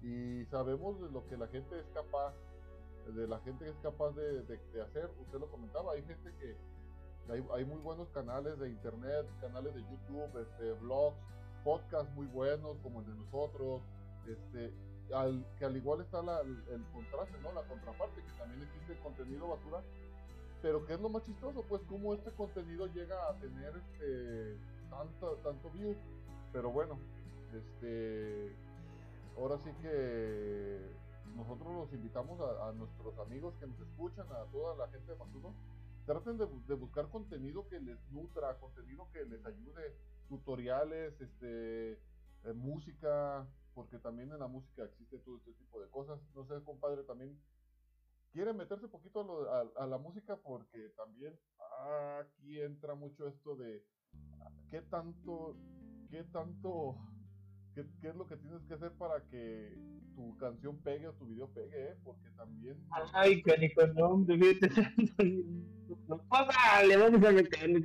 Y sabemos de lo que la gente es capaz de la gente que es capaz de, hacer. Usted lo comentaba, hay gente que hay, muy buenos canales de internet, canales de YouTube, este, blogs, podcasts muy buenos como el de nosotros, este, al, que al igual está el, contraste, ¿no? La contraparte, que también existe contenido basura, pero que es lo más chistoso, pues como este contenido llega a tener este tanto, tanto view, pero bueno, este ahora sí que nosotros los invitamos a, nuestros amigos que nos escuchan, a toda la gente de Masuno, traten de, buscar contenido que les nutra, contenido que les ayude, tutoriales, este, eh, música, porque también en la música existe todo este tipo de cosas. No sé, compadre, también quiere meterse un poquito a, la música porque también aquí entra mucho esto de qué tanto, qué tanto ¿Qué, es lo que tienes que hacer para que tu canción pegue o tu video pegue, eh? Porque también... Ay, canico, no, no pasa, le vamos a meter.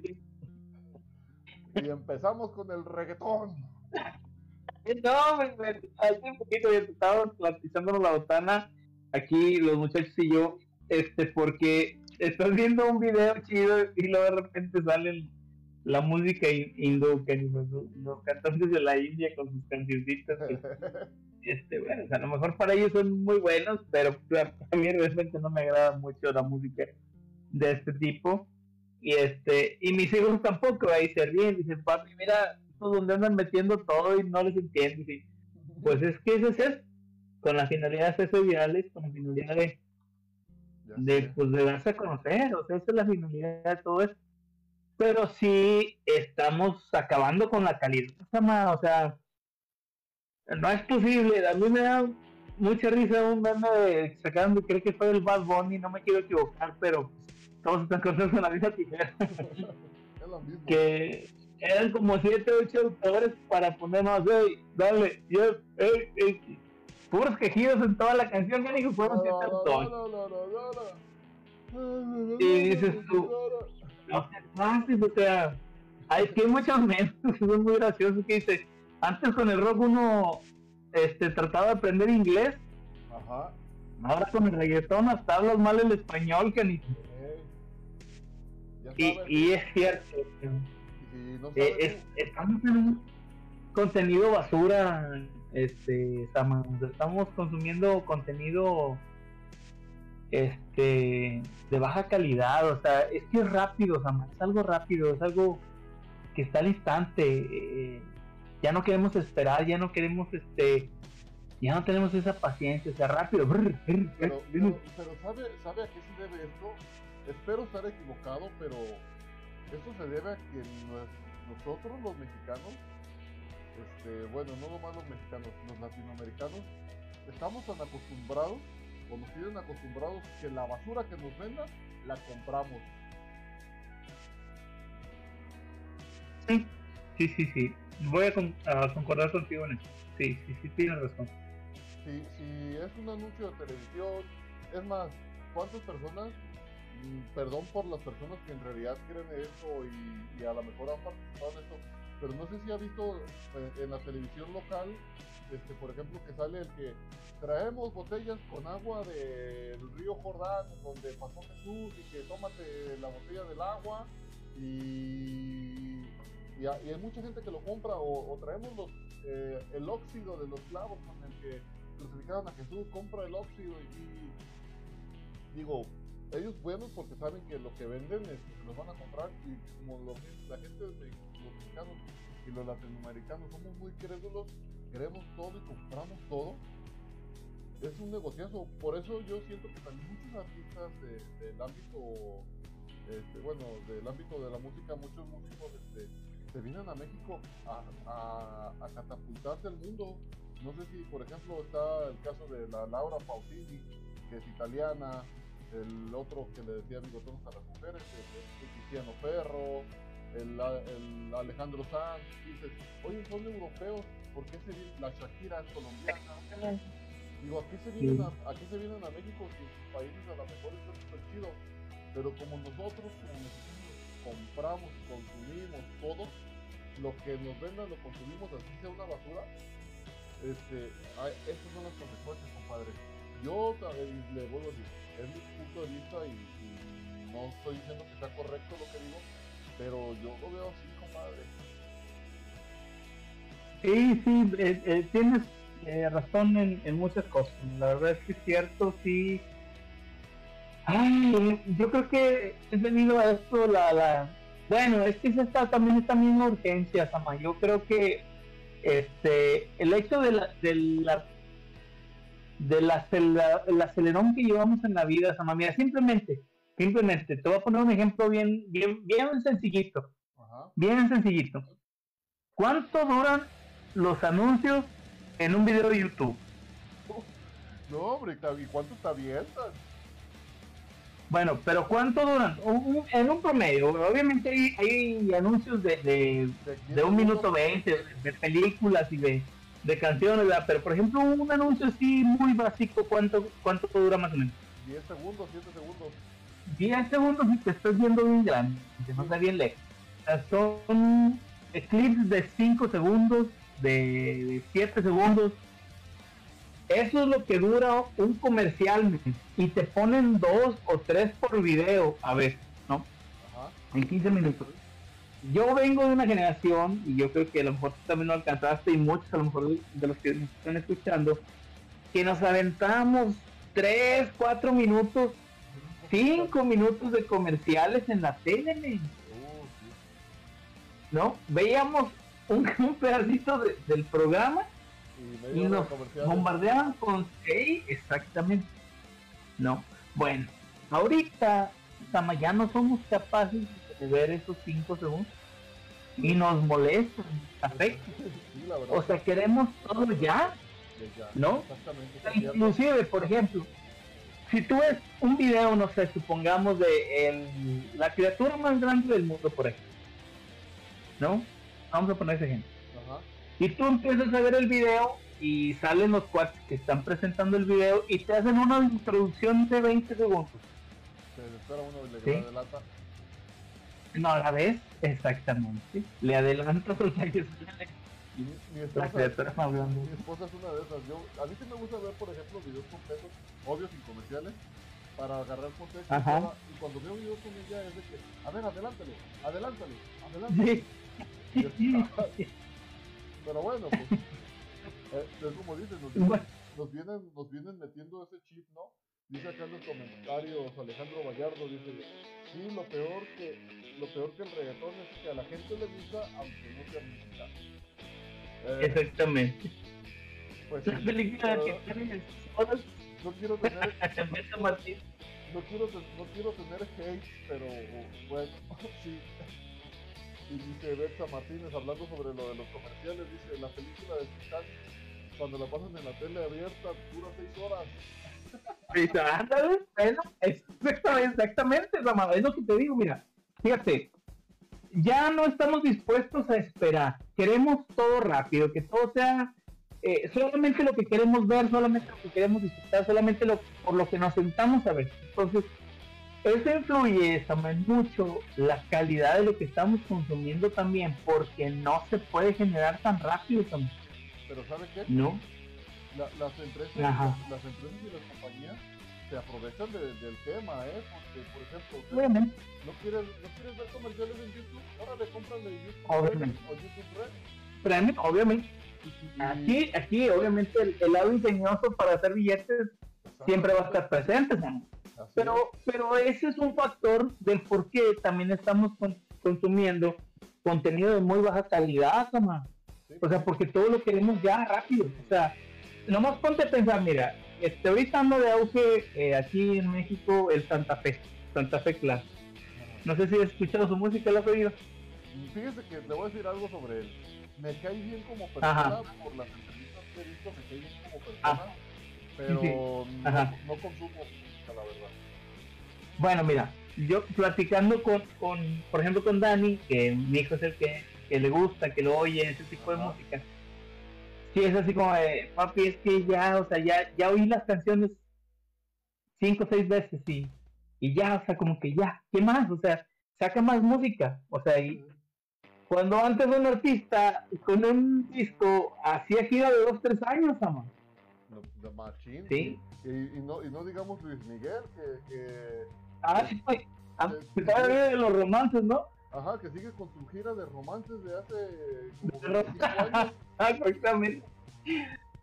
Y empezamos con el reggaetón. No, hace un poquito estábamos platicándonos la botana, aquí los muchachos y yo, este, porque estás viendo un video chido y luego de repente salen la música hindú, que los, cantantes de la India con sus cancioncitas. este, bueno, a lo mejor para ellos son muy buenos, pero a mí realmente no me agrada mucho la música de este tipo. Y este, y mis hijos tampoco, ahí se ríen, dicen, papi, mira, donde andan metiendo todo y no les entiendo. pues es que eso es eso, con la finalidad de hacerse virales, con la finalidad de, de, pues, de darse a conocer, o sea, esa es la finalidad de todo esto pero sí estamos acabando con la calidad. O sea, no es posible. A mí me da mucha risa un meme sacando, creo que fue el Bad Bunny, no me quiero equivocar, pero todos están cosas en la misma tijera. que eran como 7 o 8 autores para poner más, hey, dale, yo, hey, hey, puros quejidos en toda la canción, que dijo, fueron 7 autores. Y dices tú, o sea, hay que hay muchos memes son muy graciosos que dice, antes con el rock uno este trataba de aprender inglés. Ajá. Ahora con el reggaetón hasta hablas mal el español que ni y, y, es cierto. Eh, estamos en un contenido basura, este, Sama. Estamos consumiendo contenido este de baja calidad, o sea, es que es rápido, Sama, es algo rápido, es algo que está al instante. eh, ya no queremos esperar, ya no queremos este ya no tenemos esa paciencia, o sea, rápido. brr, brr, Pero, brr, pero, pero ¿sabe, ¿sabe a qué se debe esto? Espero estar equivocado, pero esto se debe a que nosotros los mexicanos, este, bueno, no nomás los mexicanos, los latinoamericanos, estamos tan acostumbrados, o nos tienen acostumbrados, que la basura que nos vendan, la compramos. Sí, sí, sí, sí. Voy a, con- a concordar contigo en eso. Sí, sí, sí, tienes razón. Si, si es un anuncio de televisión, es más, ¿cuántas personas, perdón por las personas que en realidad creen eso y, a lo mejor han participado en esto, pero no sé si ha visto eh, en la televisión local, este, por ejemplo, que sale el que traemos botellas con agua del río Jordán, donde pasó Jesús, y que tómate la botella del agua, y, y, ha- y hay mucha gente que lo compra, o, traemos eh, el óxido de los clavos con el que crucificaron a Jesús, compra el óxido y digo, ellos buenos porque saben que lo que venden es, se los van a comprar y como que- la gente, de- los mexicanos y los latinoamericanos somos muy crédulos, queremos todo y compramos todo, es un negociazo. Por eso yo siento que también muchos artistas de- del ámbito, este, bueno, del ámbito de la música, muchos músicos este, se vienen a México a, a catapultarse al mundo. No sé si, por ejemplo, está el caso de la Laura Pausini, que es italiana, el otro que le decía bigotones a las mujeres, el Tiziano Ferro, el, el Alejandro Sanz, dices, oye, son europeos, ¿por qué se? La Shakira es colombiana. Digo, aquí se vienen, a, aquí se vienen a México sus países a lo mejor está súper chido, pero como nosotros como mexicanos compramos, consumimos todo, lo que nos vendan lo consumimos, así sea una basura, este, ay, estas son las consecuencias, compadre. Yo le vuelvo a decir, es mi punto de vista y, no estoy diciendo que sea correcto lo que digo, pero yo lo veo así, compadre. Sí, sí, eh, eh, tienes eh, razón en, muchas cosas. La verdad es que es cierto, sí. Ay, yo creo que es venido a esto la, la... Bueno, es que es esta, también esta misma urgencia, Sama. Yo creo que este el hecho de la, de la del acelera- el acelerón que llevamos en la vida, Sama, mira, simplemente, simplemente, te voy a poner un ejemplo bien, bien, bien sencillito, Ajá. bien sencillito. ¿Cuánto duran los anuncios en un video de YouTube? No, hombre, ¿y cuánto te avientas? Bueno, pero ¿cuánto duran? Un- un- en un promedio, obviamente hay, hay anuncios de, de, de un minuto veinte, de películas y de, de canciones, ¿verdad? pero por ejemplo un anuncio así muy básico, ¿cuánto, cuánto dura más o menos? 10 segundos, 7 segundos. 10 segundos y te estás viendo bien grande, que no está bien lejos. O sea, son clips de 5 segundos, de 7 segundos. Eso es lo que dura un comercial, y te ponen dos o tres por video a veces, ¿no? Ajá. En 15 minutos. Yo vengo de una generación, y yo creo que a lo mejor tú también lo alcanzaste, y muchos a lo mejor de los que nos están escuchando, que nos aventamos 3, 4 minutos, 5 minutos de comerciales en la tele. ¿no? Veíamos un, un pedacito de- del programa Y, nos bombardeaban con sí, exactamente. No, bueno, ahorita ya no somos capaces ver esos 5 segundos y nos molestan, afecta. Sí. O sea, queremos todo ya, ¿no? Inclusive, por ejemplo, si tú ves un video, no sé, supongamos de el- la criatura más grande del mundo, por ejemplo, ¿no? Vamos a poner ese ejemplo. Ajá. Y tú empiezas a ver el video y salen los cuates que están presentando el video y te hacen una introducción de 20 segundos. Se espera uno y le Sí. adelanta. No la ves exactamente. Le adelantas los que Mi, mi esposa, mi esposa es una de esas. Yo, a mí sí me gusta ver, por ejemplo, videos completos, obvios sin comerciales, para agarrar contexto. y Ajá. Y cuando veo videos con ella es de que, a ver, adelántalo, adelántalo, adelántalo. Sí. Es- Pero bueno, pues, eh, es como dices, nos, vienen, nos vienen metiendo ese chip, ¿no? Dice acá en los comentarios Alejandro Vallardo, dice, sí, lo peor que, lo peor que el reggaetón es que a la gente le gusta aunque no sea música. Eh, Exactamente. Pues, La película pero que no quiero tener no quiero, te- no quiero tener hate, pero bueno, sí. Y dice Betsa Martínez hablando sobre lo de los comerciales, dice la película de Titanic, cuando la pasan en la tele abierta, dura seis horas. Dice, ándale, bueno, exactamente, exactamente, Ramado, es lo que te digo, mira, fíjate, ya no estamos dispuestos a esperar, queremos todo rápido, que todo sea eh, solamente lo que queremos ver, solamente lo que queremos disfrutar, solamente lo, por lo que nos sentamos a ver. Entonces, eso influye también mucho la calidad de lo que estamos consumiendo también, porque no se puede generar tan rápido también, Pero ¿sabe qué? ¿no? La- las, empresas, las empresas y las compañías se aprovechan de- del tema, ¿eh? Porque, por ejemplo, usted Obviamente. ¿no quieres, ¿no quieres ver comerciales en YouTube? Ahora le compran de YouTube Obviamente. Red o YouTube Red. Premium, obviamente. Aquí, aquí obviamente el, el lado ingenioso para hacer billetes siempre va a estar presente, ¿no? Pero, pero ese es un factor del por qué también estamos con- consumiendo contenido de muy baja calidad, sí. O sea, porque todo lo queremos ya rápido. O sea, nomás ponte a pensar, mira, este, ahorita ando de auge eh, aquí en México el Santa Fe, Santa Fe Class. No sé si has escuchado su música, ¿la has oído? Fíjese que le voy a decir algo sobre él. Me cae bien como persona, Ajá. por las entrevistas que he visto, me cae bien como persona, Ah. pero Sí, no, Ajá. no consumo música, la verdad. Bueno, mira, yo platicando con, con, por ejemplo, con Dani, que mi hijo es el que, que le gusta, que lo oye, ese tipo de música. Sí, es así como de, papi, es que ya, o sea, ya, ya oí las canciones cinco o seis veces y, y ya, o sea, como que ya, ¿qué más? O sea, saca más música. O sea, y cuando antes un artista con un disco hacía gira de dos, tres años. No, de machín. Sí. Y, y no, y no digamos Luis Miguel, que, que Ah, sí, pues, ah, todavía de los romances, ¿no? Ajá, que sigue con su gira de romances de hace como De ro- 25 años. Exactamente. Sí,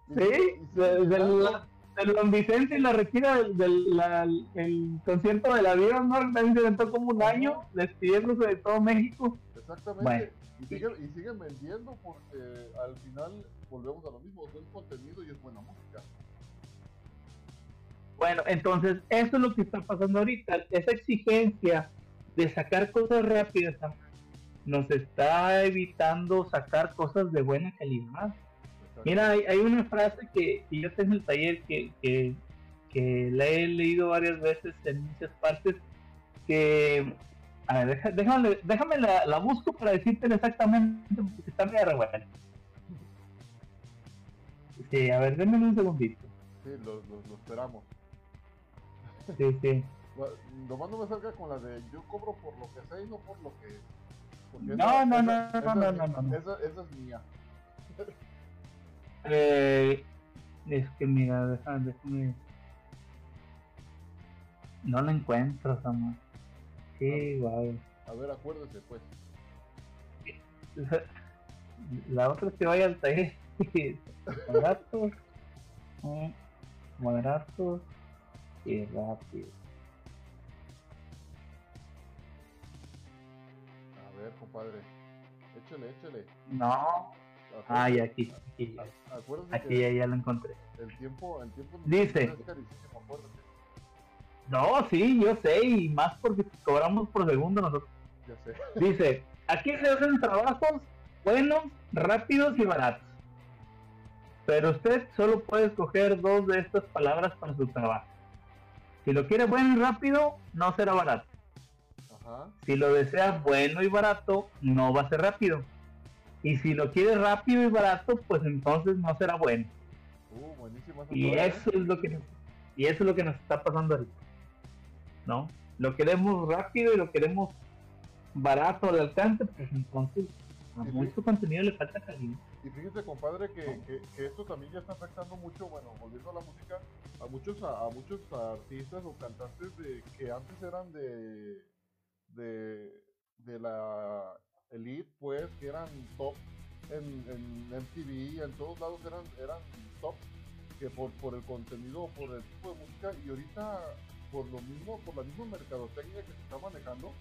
sigue de, de la- de Don Vicente y la retira del, del- la- el concierto del avión, ¿no? También se aventó como un año despidiéndose de todo México. Exactamente. Bueno. Y, siguen, y siguen vendiendo porque al final volvemos a lo mismo, es buen contenido y es buena música. Bueno, entonces eso es lo que está pasando ahorita. Esa exigencia de sacar cosas rápidas nos está evitando sacar cosas de buena calidad. Mira, hay, hay una frase que, que yo tengo en el taller que, que, que la he leído varias veces en muchas partes, que, a ver, deja- déjame, déjame la, la busco para decirte exactamente, porque está medio revuelta. Sí, a ver, denme un segundito. Sí, lo, lo- lo esperamos. Sí, sí. Bueno, Nomás no me salga con la de yo cobro por lo que sé y no por lo que. No, no, no, esa no, no, es no, no, no. Esa, esa es mía. Eh, es que mira, déjame, déjame. No la encuentro, Samuel. Sí, guay. A ver, acuérdese, pues. La otra es que vaya al taller. Baratos. Baratos. Y rápido. Ver, compadre. Échale, échale. No. Ay, aquí. Aquí, ya. Aquí la encontré. el tiempo, el tiempo Dice. es carísimo, acuérdate. No, sí, yo sé. Y más porque cobramos por segundo nosotros. Ya sé. Dice, aquí se hacen trabajos buenos, rápidos y baratos. Pero usted solo puede escoger dos de estas palabras para su trabajo. Si lo quiere bueno y rápido, no será barato. Ajá. Si lo desea bueno y barato, no va a ser rápido. Y si lo quiere rápido y barato, pues entonces no será bueno. Uh, Y ¿eh? eso es lo que nos, y eso es lo que nos está pasando ahorita. ¿No? Lo queremos rápido y lo queremos barato al alcance, pues entonces a sí. mucho contenido le falta calidad. Y fíjese, compadre, que, que, que esto también ya está afectando mucho, bueno, volviendo a la música, a muchos a, a muchos artistas o cantantes de, que antes eran de, de, de la elite, pues, que eran top, en, en MTV, en todos lados eran, eran top que por, por el contenido, por el tipo de música, y ahorita por lo mismo, por la misma mercadotecnia que se está manejando,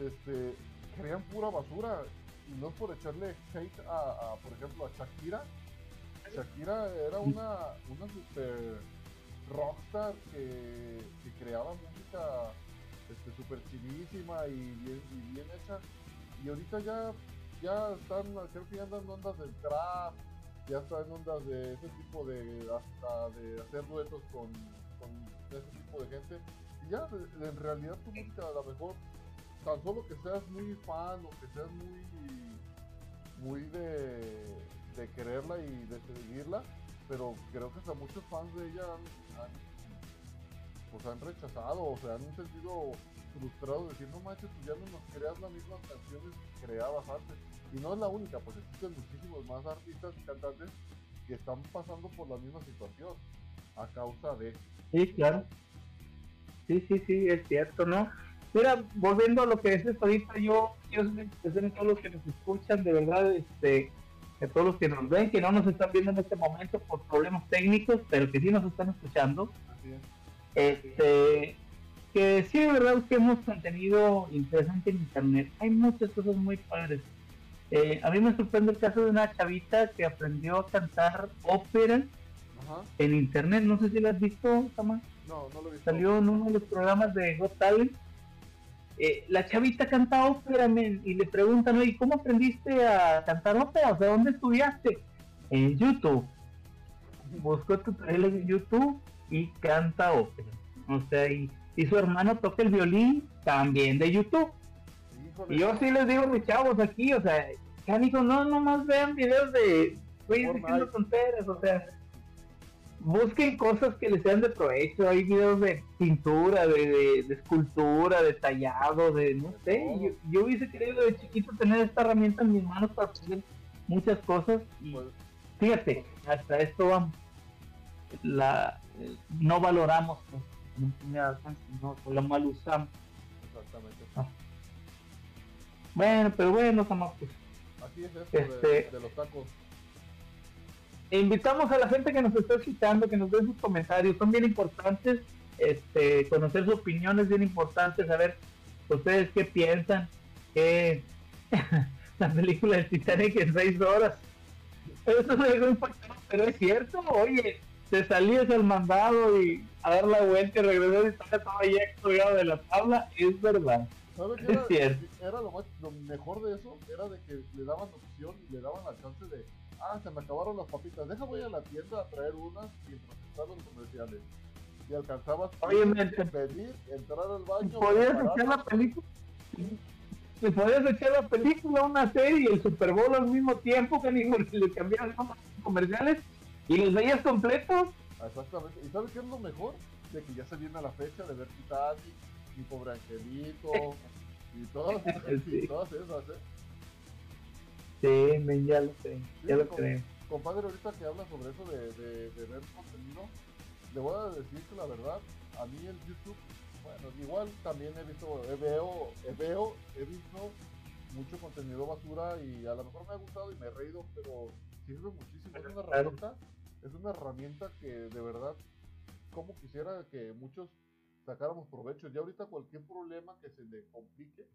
este, crean pura basura. Y no es por echarle hate a, a, por ejemplo, a Shakira. Shakira era una, una super rockstar que, que creaba música este, super chidísima y bien, y bien hecha. Y ahorita ya, ya están, creo que ya andan ondas del trap, ya están ondas de ese tipo de, hasta de hacer duetos con, con ese tipo de gente. Y ya, en realidad tu música a lo mejor, tan solo que seas muy fan o que seas muy, muy de, quererla y de seguirla, pero creo que hasta muchos fans de ella han pues han rechazado o se han sentido frustrados decir no manches pues ya no nos creas las mismas canciones que creabas antes y no es la única pues existen muchísimos más artistas y cantantes que están pasando por la misma situación a causa de Sí, claro. Sí, sí, sí, es cierto, ¿no? Mira, volviendo a lo que dices ahorita, yo quiero agradecer a todos los que nos escuchan, de verdad, este, a todos los que nos ven, que no nos están viendo en este momento por problemas técnicos, pero que sí nos están escuchando. así es Este, que sí, de verdad, busquemos contenido interesante en internet. Hay muchas cosas muy padres. Eh, a mí me sorprende el caso de una chavita que aprendió a cantar ópera ajá en internet. No sé si lo has visto, Samás no no lo he visto salió en uno de los programas de Got Talent. Eh, la chavita canta ópera, men, y le preguntan, oye, ¿cómo aprendiste a cantar ópera? O sea, ¿dónde estudiaste? En YouTube. Buscó tutoriales en YouTube y canta ópera. O sea, y, y su hermano toca el violín también de YouTube. Híjole, Y yo sí les digo a mis chavos aquí, o sea, cánico, no nomás vean videos de güeyes Fortnite. diciendo tonteras, o sea, busquen cosas que les sean de provecho, hay videos de pintura, de, de- de escultura, de tallado, de no sé, yo, yo hubiese querido de chiquito tener esta herramienta en mis manos para aprender muchas cosas y pues, fíjate, hasta esto vamos, la, eh, no valoramos, pues, no, la mal usamos. exactamente. Ah. Bueno, pero bueno, Samás, pues. Así es esto Este- de los tacos. invitamos a la gente que nos está escuchando, que nos dé sus comentarios, son bien importantes, este, conocer su opinión es bien importante, saber ustedes qué piensan, que la película de Titanic en seis horas, eso me dejó impactado, pero es cierto, oye, te salías al mandado y a dar la vuelta y regresar y estaba ya colgado de la tabla, es verdad. ¿Sabes qué Es era, cierto. era lo, más, lo mejor de eso? Era de que le daban opción y le daban la chance de, ah, se me acabaron las papitas, deja voy a la tienda a traer unas mientras estaban los comerciales. Y alcanzabas Oye, a men, te- pedir, entrar al baño. podías echar la película te podías echar la película una serie y el Super Bowl al mismo tiempo que ni le cambiaron los comerciales y los veías completos Exactamente. ¿Y sabes qué es lo mejor? De que ya se viene la fecha de ver Titanic, mi pobre angelito, y todas, Sí. y todas esas, ¿eh? sí men, ya lo sé ya lo creo Compadre, ahorita que habla sobre eso de, de, de ver contenido, le voy a decir que la verdad, a mí el YouTube, bueno, igual también he visto, he veo, he veo, he visto mucho contenido basura y a lo mejor me ha gustado y me he reído, pero sirve muchísimo. Es una herramienta, es una herramienta que de verdad, como quisiera que muchos sacáramos provecho. Ya ahorita cualquier problema que se le complique,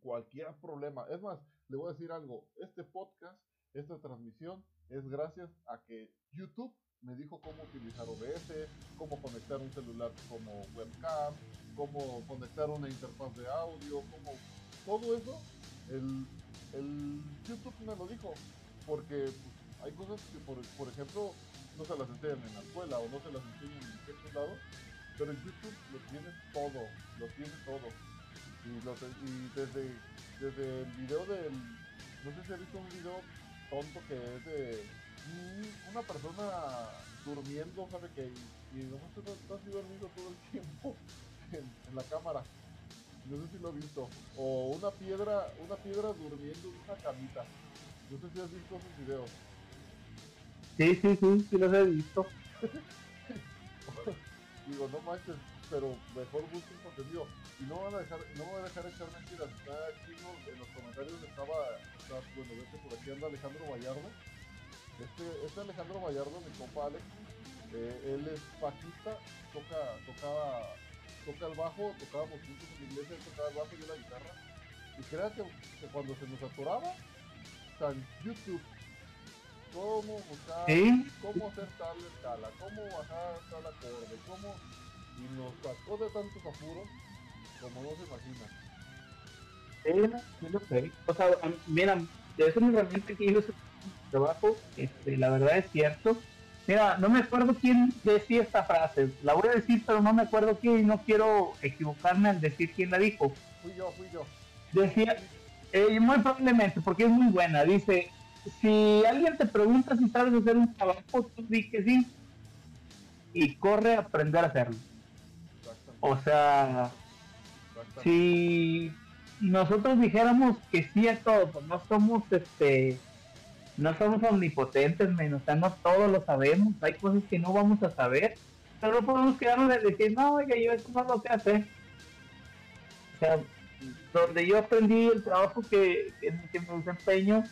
cualquier problema. Es más, le voy a decir algo, este podcast, esta transmisión es gracias a que YouTube me dijo cómo utilizar OBS, cómo conectar un celular como webcam, cómo conectar una interfaz de audio, cómo todo eso, el, YouTube me lo dijo, porque pues, hay cosas que por, por ejemplo no se las enseñan en la escuela o no se las enseñan en ciertos lados, pero en YouTube lo tienes todo, lo tiene todo. Y, desde, desde el video del, no sé si has visto un video tonto que es de una persona durmiendo, ¿sabe que Y, y nomás está, está así dormido todo el tiempo en, en la cámara. No sé si lo has visto. O una piedra, una piedra durmiendo en una camita. No sé si has visto esos videos. Sí sí sí sí los he visto Digo, no manches, pero mejor busquen contenido. Y no van a dejar, no voy a dejar echar mentiras. Está aquí ¿no? en los comentarios estaba, bueno, ves que por aquí anda Alejandro Vallardo. Este, este Alejandro Vallardo, mi compa Alex, eh, él es bajista, toca, tocaba, toca el bajo, tocábamos juntos en la iglesia, él tocaba el bajo y yo la guitarra. Y crea que, cuando se nos atoraba, en YouTube cómo buscar, Sí. cómo hacer tal escala, cómo bajar tal acorde, cómo... Y nos sacó de tantos apuros como no se imagina. Sí, lo sé. O sea, mira, es una herramienta que yo trabajo, este, la verdad es cierto. Mira, no me acuerdo quién decía esta frase, la voy a decir, pero no me acuerdo quién y no quiero equivocarme al decir quién la dijo. Fui yo, fui yo. Decía, eh, muy probablemente, porque es muy buena, dice, si alguien te pregunta si sabes hacer un trabajo, tú di que sí y corre a aprender a hacerlo. O sea, si nosotros dijéramos que sí a todo, pues no somos este no somos omnipotentes, men, o sea, no todo lo sabemos, hay cosas que no vamos a saber, pero no podemos quedarnos de decir, no, oiga, yo eso no lo sé hacer. O sea, donde yo aprendí el trabajo que, que, en el que me desempeño,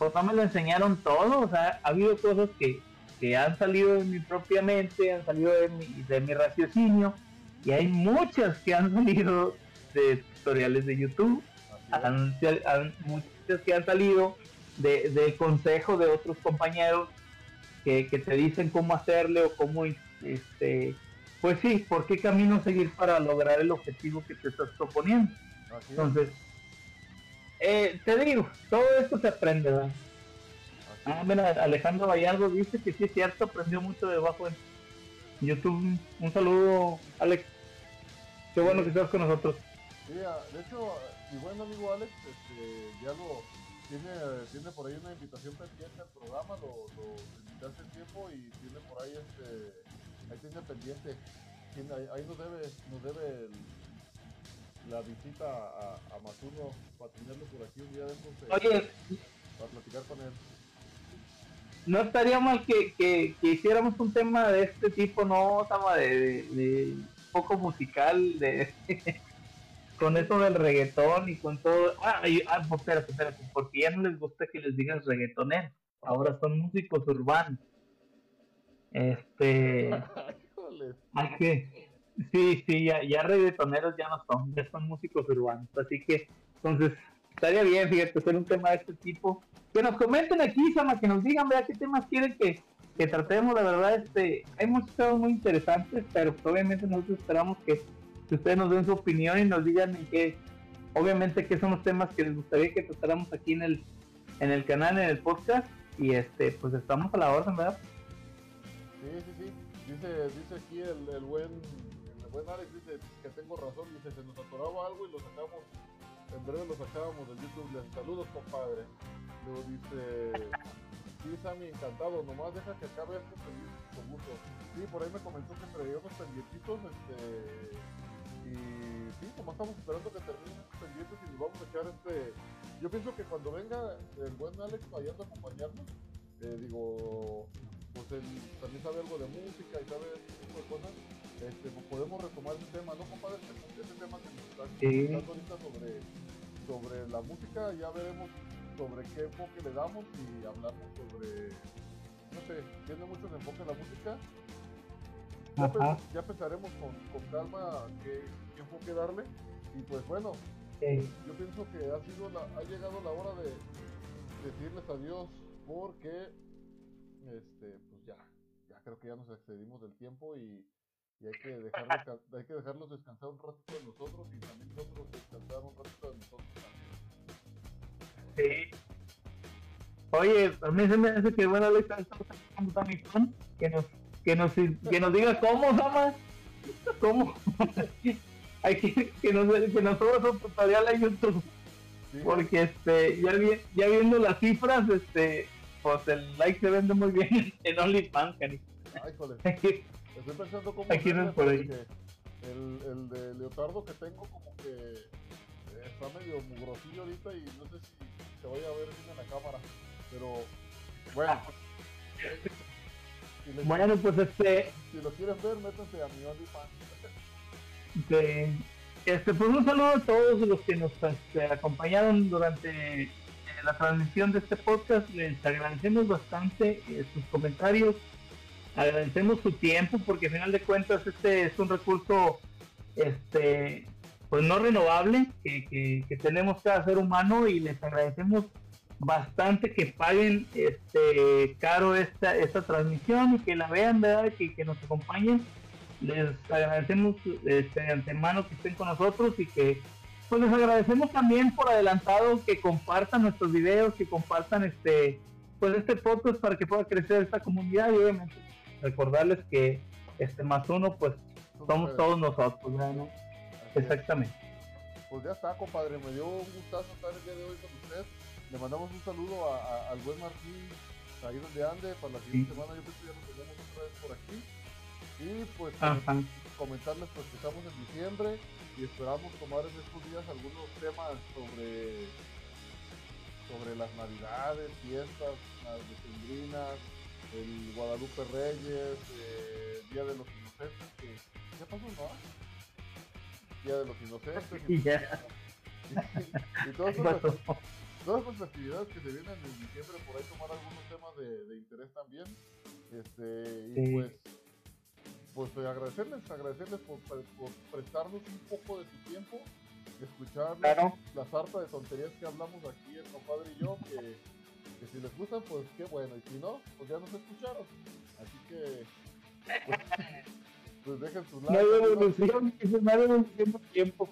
pues no me lo enseñaron todo, o sea, ha habido cosas que, que han salido de mi propia mente, han salido de mi, de mi raciocinio, y hay muchas que han salido de tutoriales de YouTube, han, han- muchas que han salido de, de consejo de otros compañeros que, que te dicen cómo hacerle o cómo, este, pues sí, por qué camino seguir para lograr el objetivo que te estás proponiendo. Entonces, eh, te digo, todo esto se aprende, ¿verdad? Ah, mira, Alejandro Vallardo dice que sí es cierto, aprendió mucho debajo en YouTube. Un saludo, Alex. Qué bueno que estás con nosotros. Sí, ah, de hecho, mi buen amigo Alex este, ya lo tiene, tiene por ahí una invitación pendiente al programa, lo, lo invité hace tiempo y tiene por ahí este, ahí tiene pendiente, ahí, ahí nos debe, nos debe el- la visita a, a para tenerlo por aquí un día de estos, eh, Oye, para platicar con él. no estaría mal que, que, que hiciéramos un tema de este tipo, no, Sama, de, de, de poco musical, de con eso del reggaetón y con todo. Ah, y- ah, pues espérate, espérate, porque ya no les gusta que les digas reggaetoneros, ahora son músicos urbanos. Este, hay que, sí, sí, ya, ya reggaetoneros ya no son, ya son músicos urbanos, así que, entonces, estaría bien, fíjate, hacer un tema de este tipo. Que nos comenten aquí, Sama, que nos digan, vea qué temas quieren que, que tratemos, la verdad, este, hay muchos temas muy interesantes, pero obviamente nosotros esperamos que, que ustedes nos den su opinión y nos digan en qué, obviamente qué son los temas que les gustaría que tratáramos aquí en el, en el canal, en el podcast, y este, pues estamos a la orden, ¿verdad? Sí, sí, sí. Dice, dice aquí el, el buen buen Alex dice que tengo razón, dice se nos atoraba algo y lo sacamos, en breve lo sacábamos del YouTube. Les saludos compadre. Luego dice sí Sammy encantado, nomás deja que acabe esto feliz, con gusto. Sí, por ahí me comentó que traía unos pendientitos, este y sí, como estamos esperando que terminen estos pendientes y nos vamos a echar este. Yo pienso que cuando venga el buen Alex vayando a acompañarnos, eh, digo, pues él también sabe algo de música y sabe de cosas, este, pues podemos retomar ese tema, ¿no, compadre? Ese, ese tema que nos está Sí. comentando ahorita sobre, sobre la música, ya veremos sobre qué enfoque le damos y hablamos sobre, no sé, tiene mucho el enfoque la música. Ya, pensaremos con, con calma qué, qué enfoque darle. Y pues bueno, yo pienso que ha sido la, ha llegado la hora de decirles adiós porque este pues ya ya creo que ya nos excedimos del tiempo y, y hay que dejarlos hay que dejarlos descansar un ratito de nosotros y también nosotros descansar un ratito de nosotros también. Sí. Oye, a mí se me hace que bueno Alex que nos, que nos, que nos diga cómo, Sama, cómo. Hay que, que nos, que nos su tutorial a YouTube, Sí, porque este, ya, vi- ya viendo las cifras, este, pues el like se vende muy bien en OnlyFans, ay, Hay que- estoy pensando cómo por ahí. el, el de leotardo que tengo como que eh, está medio mugrosillo ahorita y no sé si se vaya a ver bien en la cámara pero bueno si les- Bueno, pues este, Si lo quieren ver, métanse a mi OnlyFans. este, pues un saludo a todos los que nos este, acompañaron durante eh, la transmisión de este podcast. Les agradecemos bastante eh, sus comentarios, agradecemos su tiempo porque al final de cuentas este es un recurso este pues no renovable que, que, tenemos cada ser humano y les agradecemos bastante que paguen este caro esta, esta transmisión y que la vean, ¿verdad? Que, que nos acompañen. Les agradecemos este, de antemano que estén con nosotros y que pues les agradecemos también por adelantado que compartan nuestros videos, que compartan este pues este podcast para que pueda crecer esta comunidad y obviamente recordarles que este más uno pues somos todos nosotros, ¿no? Exactamente. Pues ya está, compadre, me dio un gustazo estar el día de hoy con usted. Le mandamos un saludo a, al buen Martín, ahí donde ande, para la siguiente semana yo creo que ya nos tenemos otra vez por aquí. Y pues comentarles pues que estamos en diciembre y esperamos tomar en estos días algunos temas sobre sobre las navidades, fiestas, las decembrinas, el Guadalupe Reyes, eh, Día de los Inocentes, que ¿qué pasó, no? Día de los Inocentes. y, y, todas, esas, todas esas festividades que se vienen en diciembre, por ahí tomar algunos temas de, de interés también. Este, y pues, pues eh, agradecerles, agradecerles por, por, prestarnos un poco de su tiempo, escuchar claro. la sarta de tonterías que hablamos aquí el compadre y yo, que que si les gustan, pues qué bueno, y si no, pues ya nos escucharon. Así que, pues, pues dejen sus likes. No hay evolución, no hay evolución tiempo.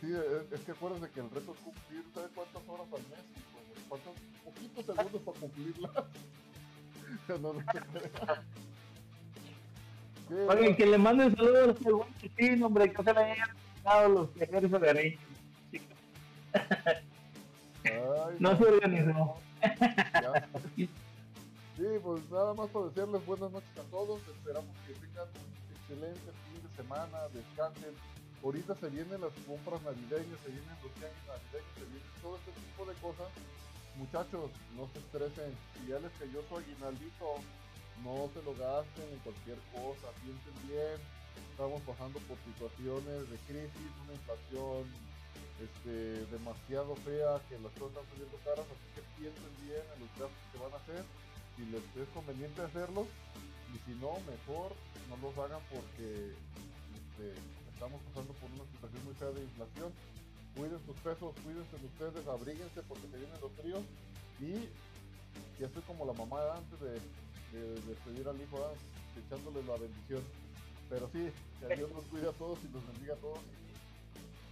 Sí, es, es, que acuérdense que el reto es cumplir, ¿sabes cuántas horas al mes? Pues, ¿Cuántos poquitos segundos para cumplirla? no, no te Oye, que le manden saludos al buen chiquín, hombre, que se le hayan dado los viajeros de no se organizó. Sí, pues nada más para decirles buenas noches a todos. Esperamos que tengan un excelente fin de semana, descansen. Ahorita se vienen las compras navideñas, se vienen los tianguis navideños, se vienen todo este tipo de cosas. Muchachos, no se estresen. Si ya les cayó su aguinaldito, no se lo gasten en cualquier cosa. Piensen bien. Estamos pasando por situaciones de crisis, una inflación este, demasiado fea, que las cosas están subiendo caras, así que piensen bien en los gastos que van a hacer, si les es conveniente hacerlos, y si no, mejor no los hagan porque este, estamos pasando por una situación muy fea de inflación. Cuiden sus pesos, cuídense de ustedes, abríguense porque se vienen los fríos y ya estoy como la mamá antes de, despedir al hijo, echándole la bendición. Pero sí, que Dios nos cuide a todos y nos bendiga a todos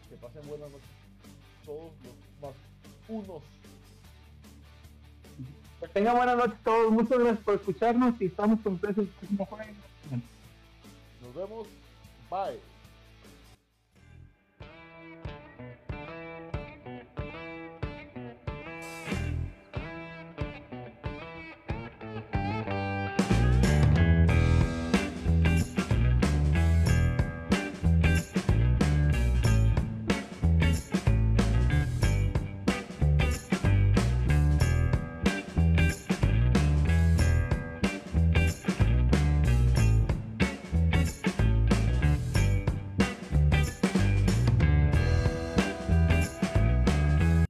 que pasen buenas noches todos los más unos. Que tengan buenas noches todos. Muchas gracias por escucharnos y estamos con ustedes el próximo jueves. Nos vemos. Bye.